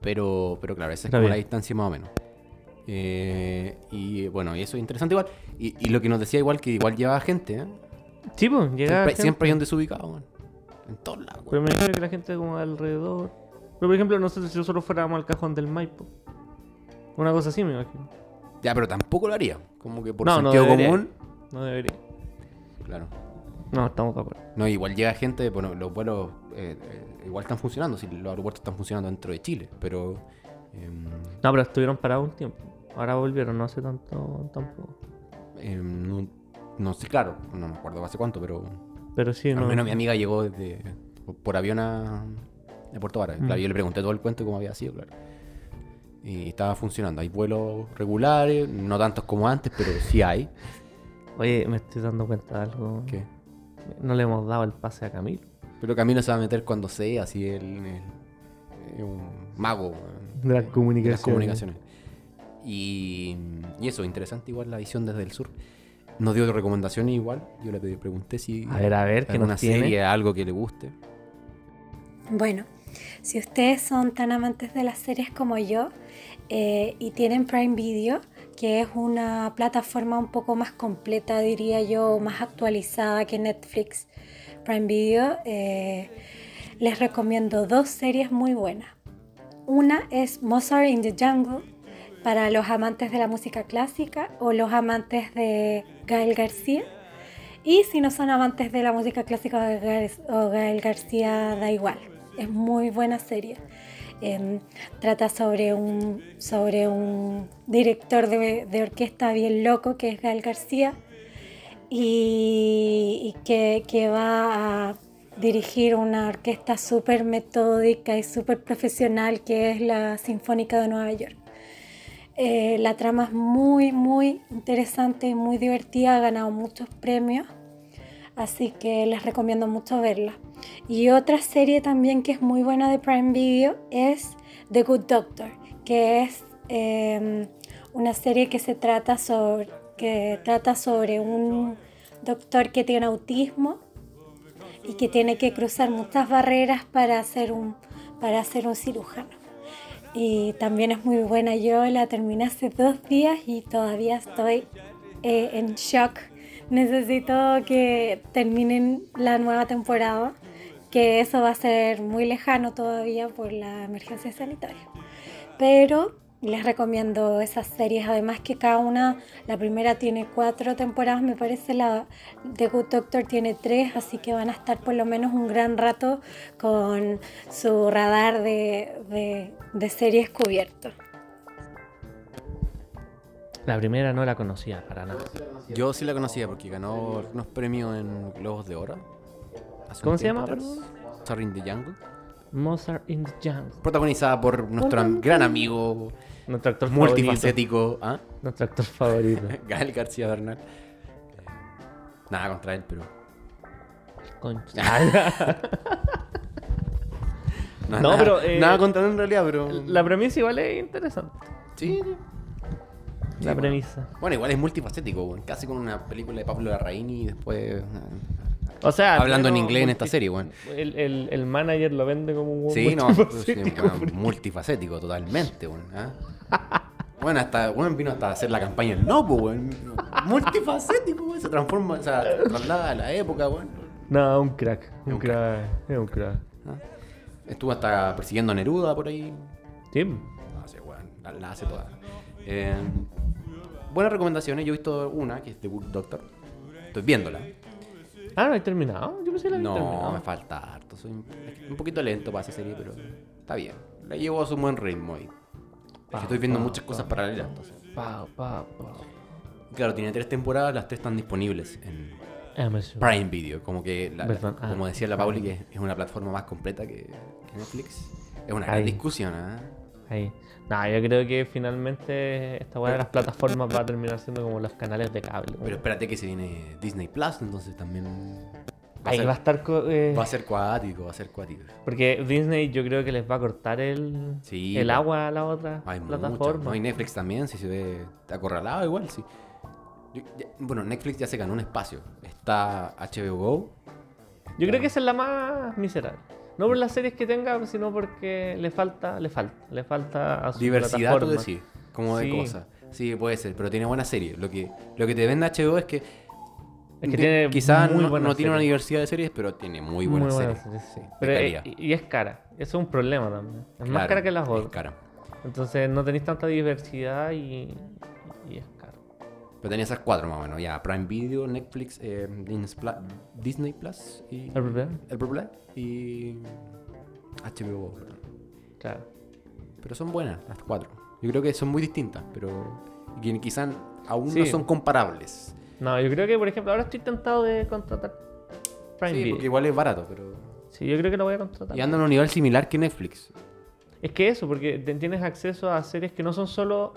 Pero, pero claro, esa es Está como bien. la distancia más o menos. Eh, y bueno, y eso es interesante igual. Y, y lo que nos decía igual, que igual llevaba gente, ¿eh? Sí, pues, llega Siempre, gente. siempre hay un desubicado, weón. En todos lados, Pero me imagino que la gente como alrededor. Pero por ejemplo, no sé si nosotros fuéramos al cajón del Maipo. Una cosa así, me imagino. Ya, pero tampoco lo haría. Como que por No, no sentido debería. común. No debería. Claro. No, estamos de acuerdo. No, igual llega gente, bueno, los vuelos eh, eh, igual están funcionando, si los aeropuertos están funcionando dentro de Chile, pero... em, No, pero estuvieron parados un tiempo. Ahora volvieron, no hace tanto tampoco. em, no, no sé, claro, no me acuerdo hace cuánto, pero... Pero sí, Al no. menos mi amiga llegó desde, por avión a, a Puerto Vara. Mm. Claro, yo le pregunté todo el cuento cómo había sido, claro. Y estaba funcionando. Hay vuelos regulares, no tantos como antes, pero sí hay. Oye, me estoy dando cuenta de algo. ¿Qué? No le hemos dado el pase a Camilo. Pero Camilo se va a meter cuando sea, así él, él- es un mago De las de comunicaciones. comunicaciones. Y, y eso, interesante igual la visión desde el sur. Nos dio recomendaciones igual. Yo le pre- pregunté si A ver, a ver, ¿qué alguna nos tiene? serie, algo que le guste. Bueno, si ustedes son tan amantes de las series como yo eh, y tienen Prime Video, que es una plataforma un poco más completa, diría yo, más actualizada que Netflix, Prime Video, eh, les recomiendo dos series muy buenas. Una es Mozart in the Jungle, para los amantes de la música clásica o los amantes de Gael García. Y si no son amantes de la música clásica de Gael, o Gael García, da igual. Es muy buena serie. Em, trata sobre un, sobre un director de, de orquesta bien loco que es Gael García y, y que, que va a dirigir una orquesta súper metódica y súper profesional que es la Sinfónica de Nueva York. Eh, la trama es muy, muy interesante y muy divertida, ha ganado muchos premios, así que les recomiendo mucho verla. Y otra serie también que es muy buena de Prime Video es The Good Doctor, que es eh, una serie que se trata sobre, que trata sobre un doctor que tiene autismo y que tiene que cruzar muchas barreras para ser un, para ser un cirujano. Y también es muy buena. Yo la terminé hace dos días y todavía estoy eh, en shock. Necesito que terminen la nueva temporada, que eso va a ser muy lejano todavía por la emergencia sanitaria. Pero les recomiendo esas series, además que cada una, la primera tiene cuatro temporadas, me parece, la The Good Doctor tiene tres, así que van a estar por lo menos un gran rato con su radar de, de, de series cubierto. La primera no la conocía para nada. Yo sí la conocía porque ganó unos premios en Globos de Oro. ¿Cómo se llama. Sorry in the Jungle. Mozart in the Jungle. Protagonizada por nuestro gran amigo Nuestro actor multifacético, ¿ah? Nuestro actor favorito. Gael García Bernal. Eh, Nada contra él, pero. Concha. No, No, nada, pero, eh, Nada contra él en realidad, pero. La premisa igual es interesante. Sí. La bueno. premisa. Bueno, igual es multifacético. Casi con una película de Pablo Larraín y después. eh, O sea, Hablando en inglés en esta serie, weón. El, el, el manager lo vende como un Sí, no, multifacético, porque- multifacético totalmente. ¿ah? Bueno, hasta, weón, vino hasta a hacer la campaña el no, pues, weón. Multifacético, weón. Se transforma, o sea, traslada a la época, weón. No, un crack. Un, crack. Es un crack. ¿ah? Estuvo hasta persiguiendo a Neruda por ahí. Sí. No sé, weón, la, la hace toda. Eh, buenas recomendaciones, yo he visto una, que es The Good Doctor. Estoy viéndola. Ah, no he terminado. Yo pensé que la había No, terminado. me falta harto. Soy un, un poquito lento para esa serie, pero está bien. La llevo a su buen ritmo y Pa, estoy viendo pa, muchas pa. cosas paralelas. Entonces. Pa, pa, pa. Claro, tiene tres temporadas, las tres están disponibles en Amazon. Prime Video. Como que, la- la- Perdón, ah, como decía la Pauli, que es una plataforma más completa que, que Netflix. Es una gran Ahí. discusión, ¿ah? Ahí. No, yo creo que finalmente esta weá de las plataformas va a terminar siendo como los canales de cable. Pero espérate que se viene Disney Plus, entonces también va Ahí ser, va a estar. eh, va a ser cuático, va a ser cuático. Porque Disney yo creo que les va a cortar el, Sí, el agua a la otra Hay plataforma. ¿no? Y Netflix también, si se ve acorralado igual, sí. Yo- ya- bueno, Netflix ya se ganó un espacio. Está HBO Go. Yo creo que esa es la más miserable. No por las series que tenga, sino porque le falta, le falta, le falta a su Diversidad, tú decís, como de Sí. cosas. Sí, puede ser, pero tiene buena serie. Lo que, lo que te vende HBO es que, Es que tiene quizás no, tiene una diversidad de series, pero tiene muy buenas Muy buenas series, Sí, Pero, y, es cara. Eso es un problema también. Es más cara que las es otras. cara. Entonces no tenéis tanta diversidad y, y es caro. Pero tenía esas cuatro más o menos. Ya, Prime Video, Netflix, eh, Disney Plus- y... ¿El problema? El Plus y... HBO. Claro. Pero son buenas las cuatro. Yo creo que son muy distintas, pero quizás aún Sí. no son comparables. No, yo creo que, por ejemplo, ahora estoy tentado de contratar Prime Sí, Video. porque igual es barato, pero... Sí, yo creo que lo voy a contratar. Y andan a un nivel similar que Netflix. Es que eso, porque tienes acceso a series que no son solo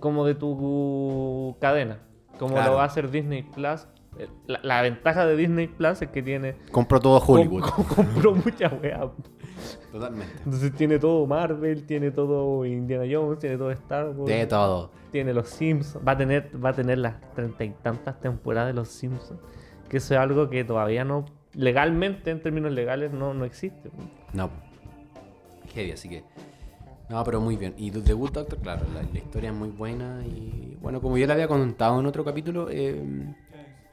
como de tu cadena, como Claro. lo va a hacer Disney Plus. Eh, La, la ventaja de Disney Plus es que tiene. Compró todo Hollywood. com- com- compró mucha weá. Totalmente. Entonces tiene todo Marvel, tiene todo Indiana Jones, tiene todo Star Wars, De todo. tiene los Simpsons. Va a tener, va a tener las treinta y tantas temporadas de los Simpsons. Que eso es algo que todavía no. Legalmente, en términos legales, no, no existe. No. Heavy, así que. No, pero muy bien. Y The Good Doctor, claro, la, la historia es muy buena. Y bueno, como ya le había contado en otro capítulo, eh,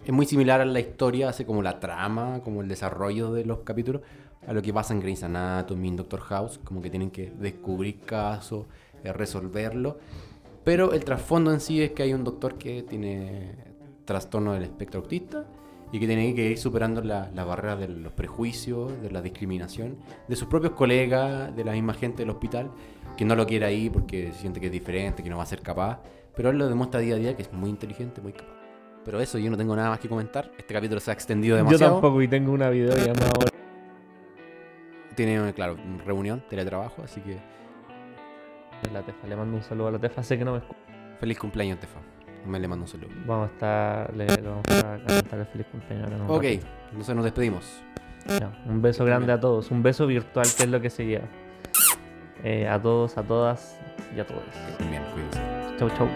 es muy similar a la historia, hace como la trama, como el desarrollo de los capítulos, a lo que pasa en Grey's Anatomy, en Doctor House, como que tienen que descubrir casos, eh, resolverlo. Pero el trasfondo en sí es que hay un doctor que tiene trastorno del espectro autista y que tiene que ir superando la- las barreras de los prejuicios, de la discriminación, de sus propios colegas, de la misma gente del hospital, que no lo quiere ahí porque siente que es diferente, que no va a ser capaz. Pero él lo demuestra día a día que es muy inteligente, muy capaz. Pero eso, yo no tengo nada más que comentar. Este capítulo se ha extendido Yo demasiado. tampoco, y tengo una videollamada ahora. Tiene, claro, reunión, teletrabajo, así que La Tefa, le mando un saludo a la Tefa, sé que no me escucha. feliz cumpleaños, Tefa. Me le mando un saludo. Vamos a estar, le, le vamos a cantar el feliz cumpleaños. en Ok, ratito. entonces nos despedimos. Un beso grande a todos, un beso virtual que es lo que se lleva. Eh, a todos, a todas y a todos. Bien, cuídense. Chau, chau.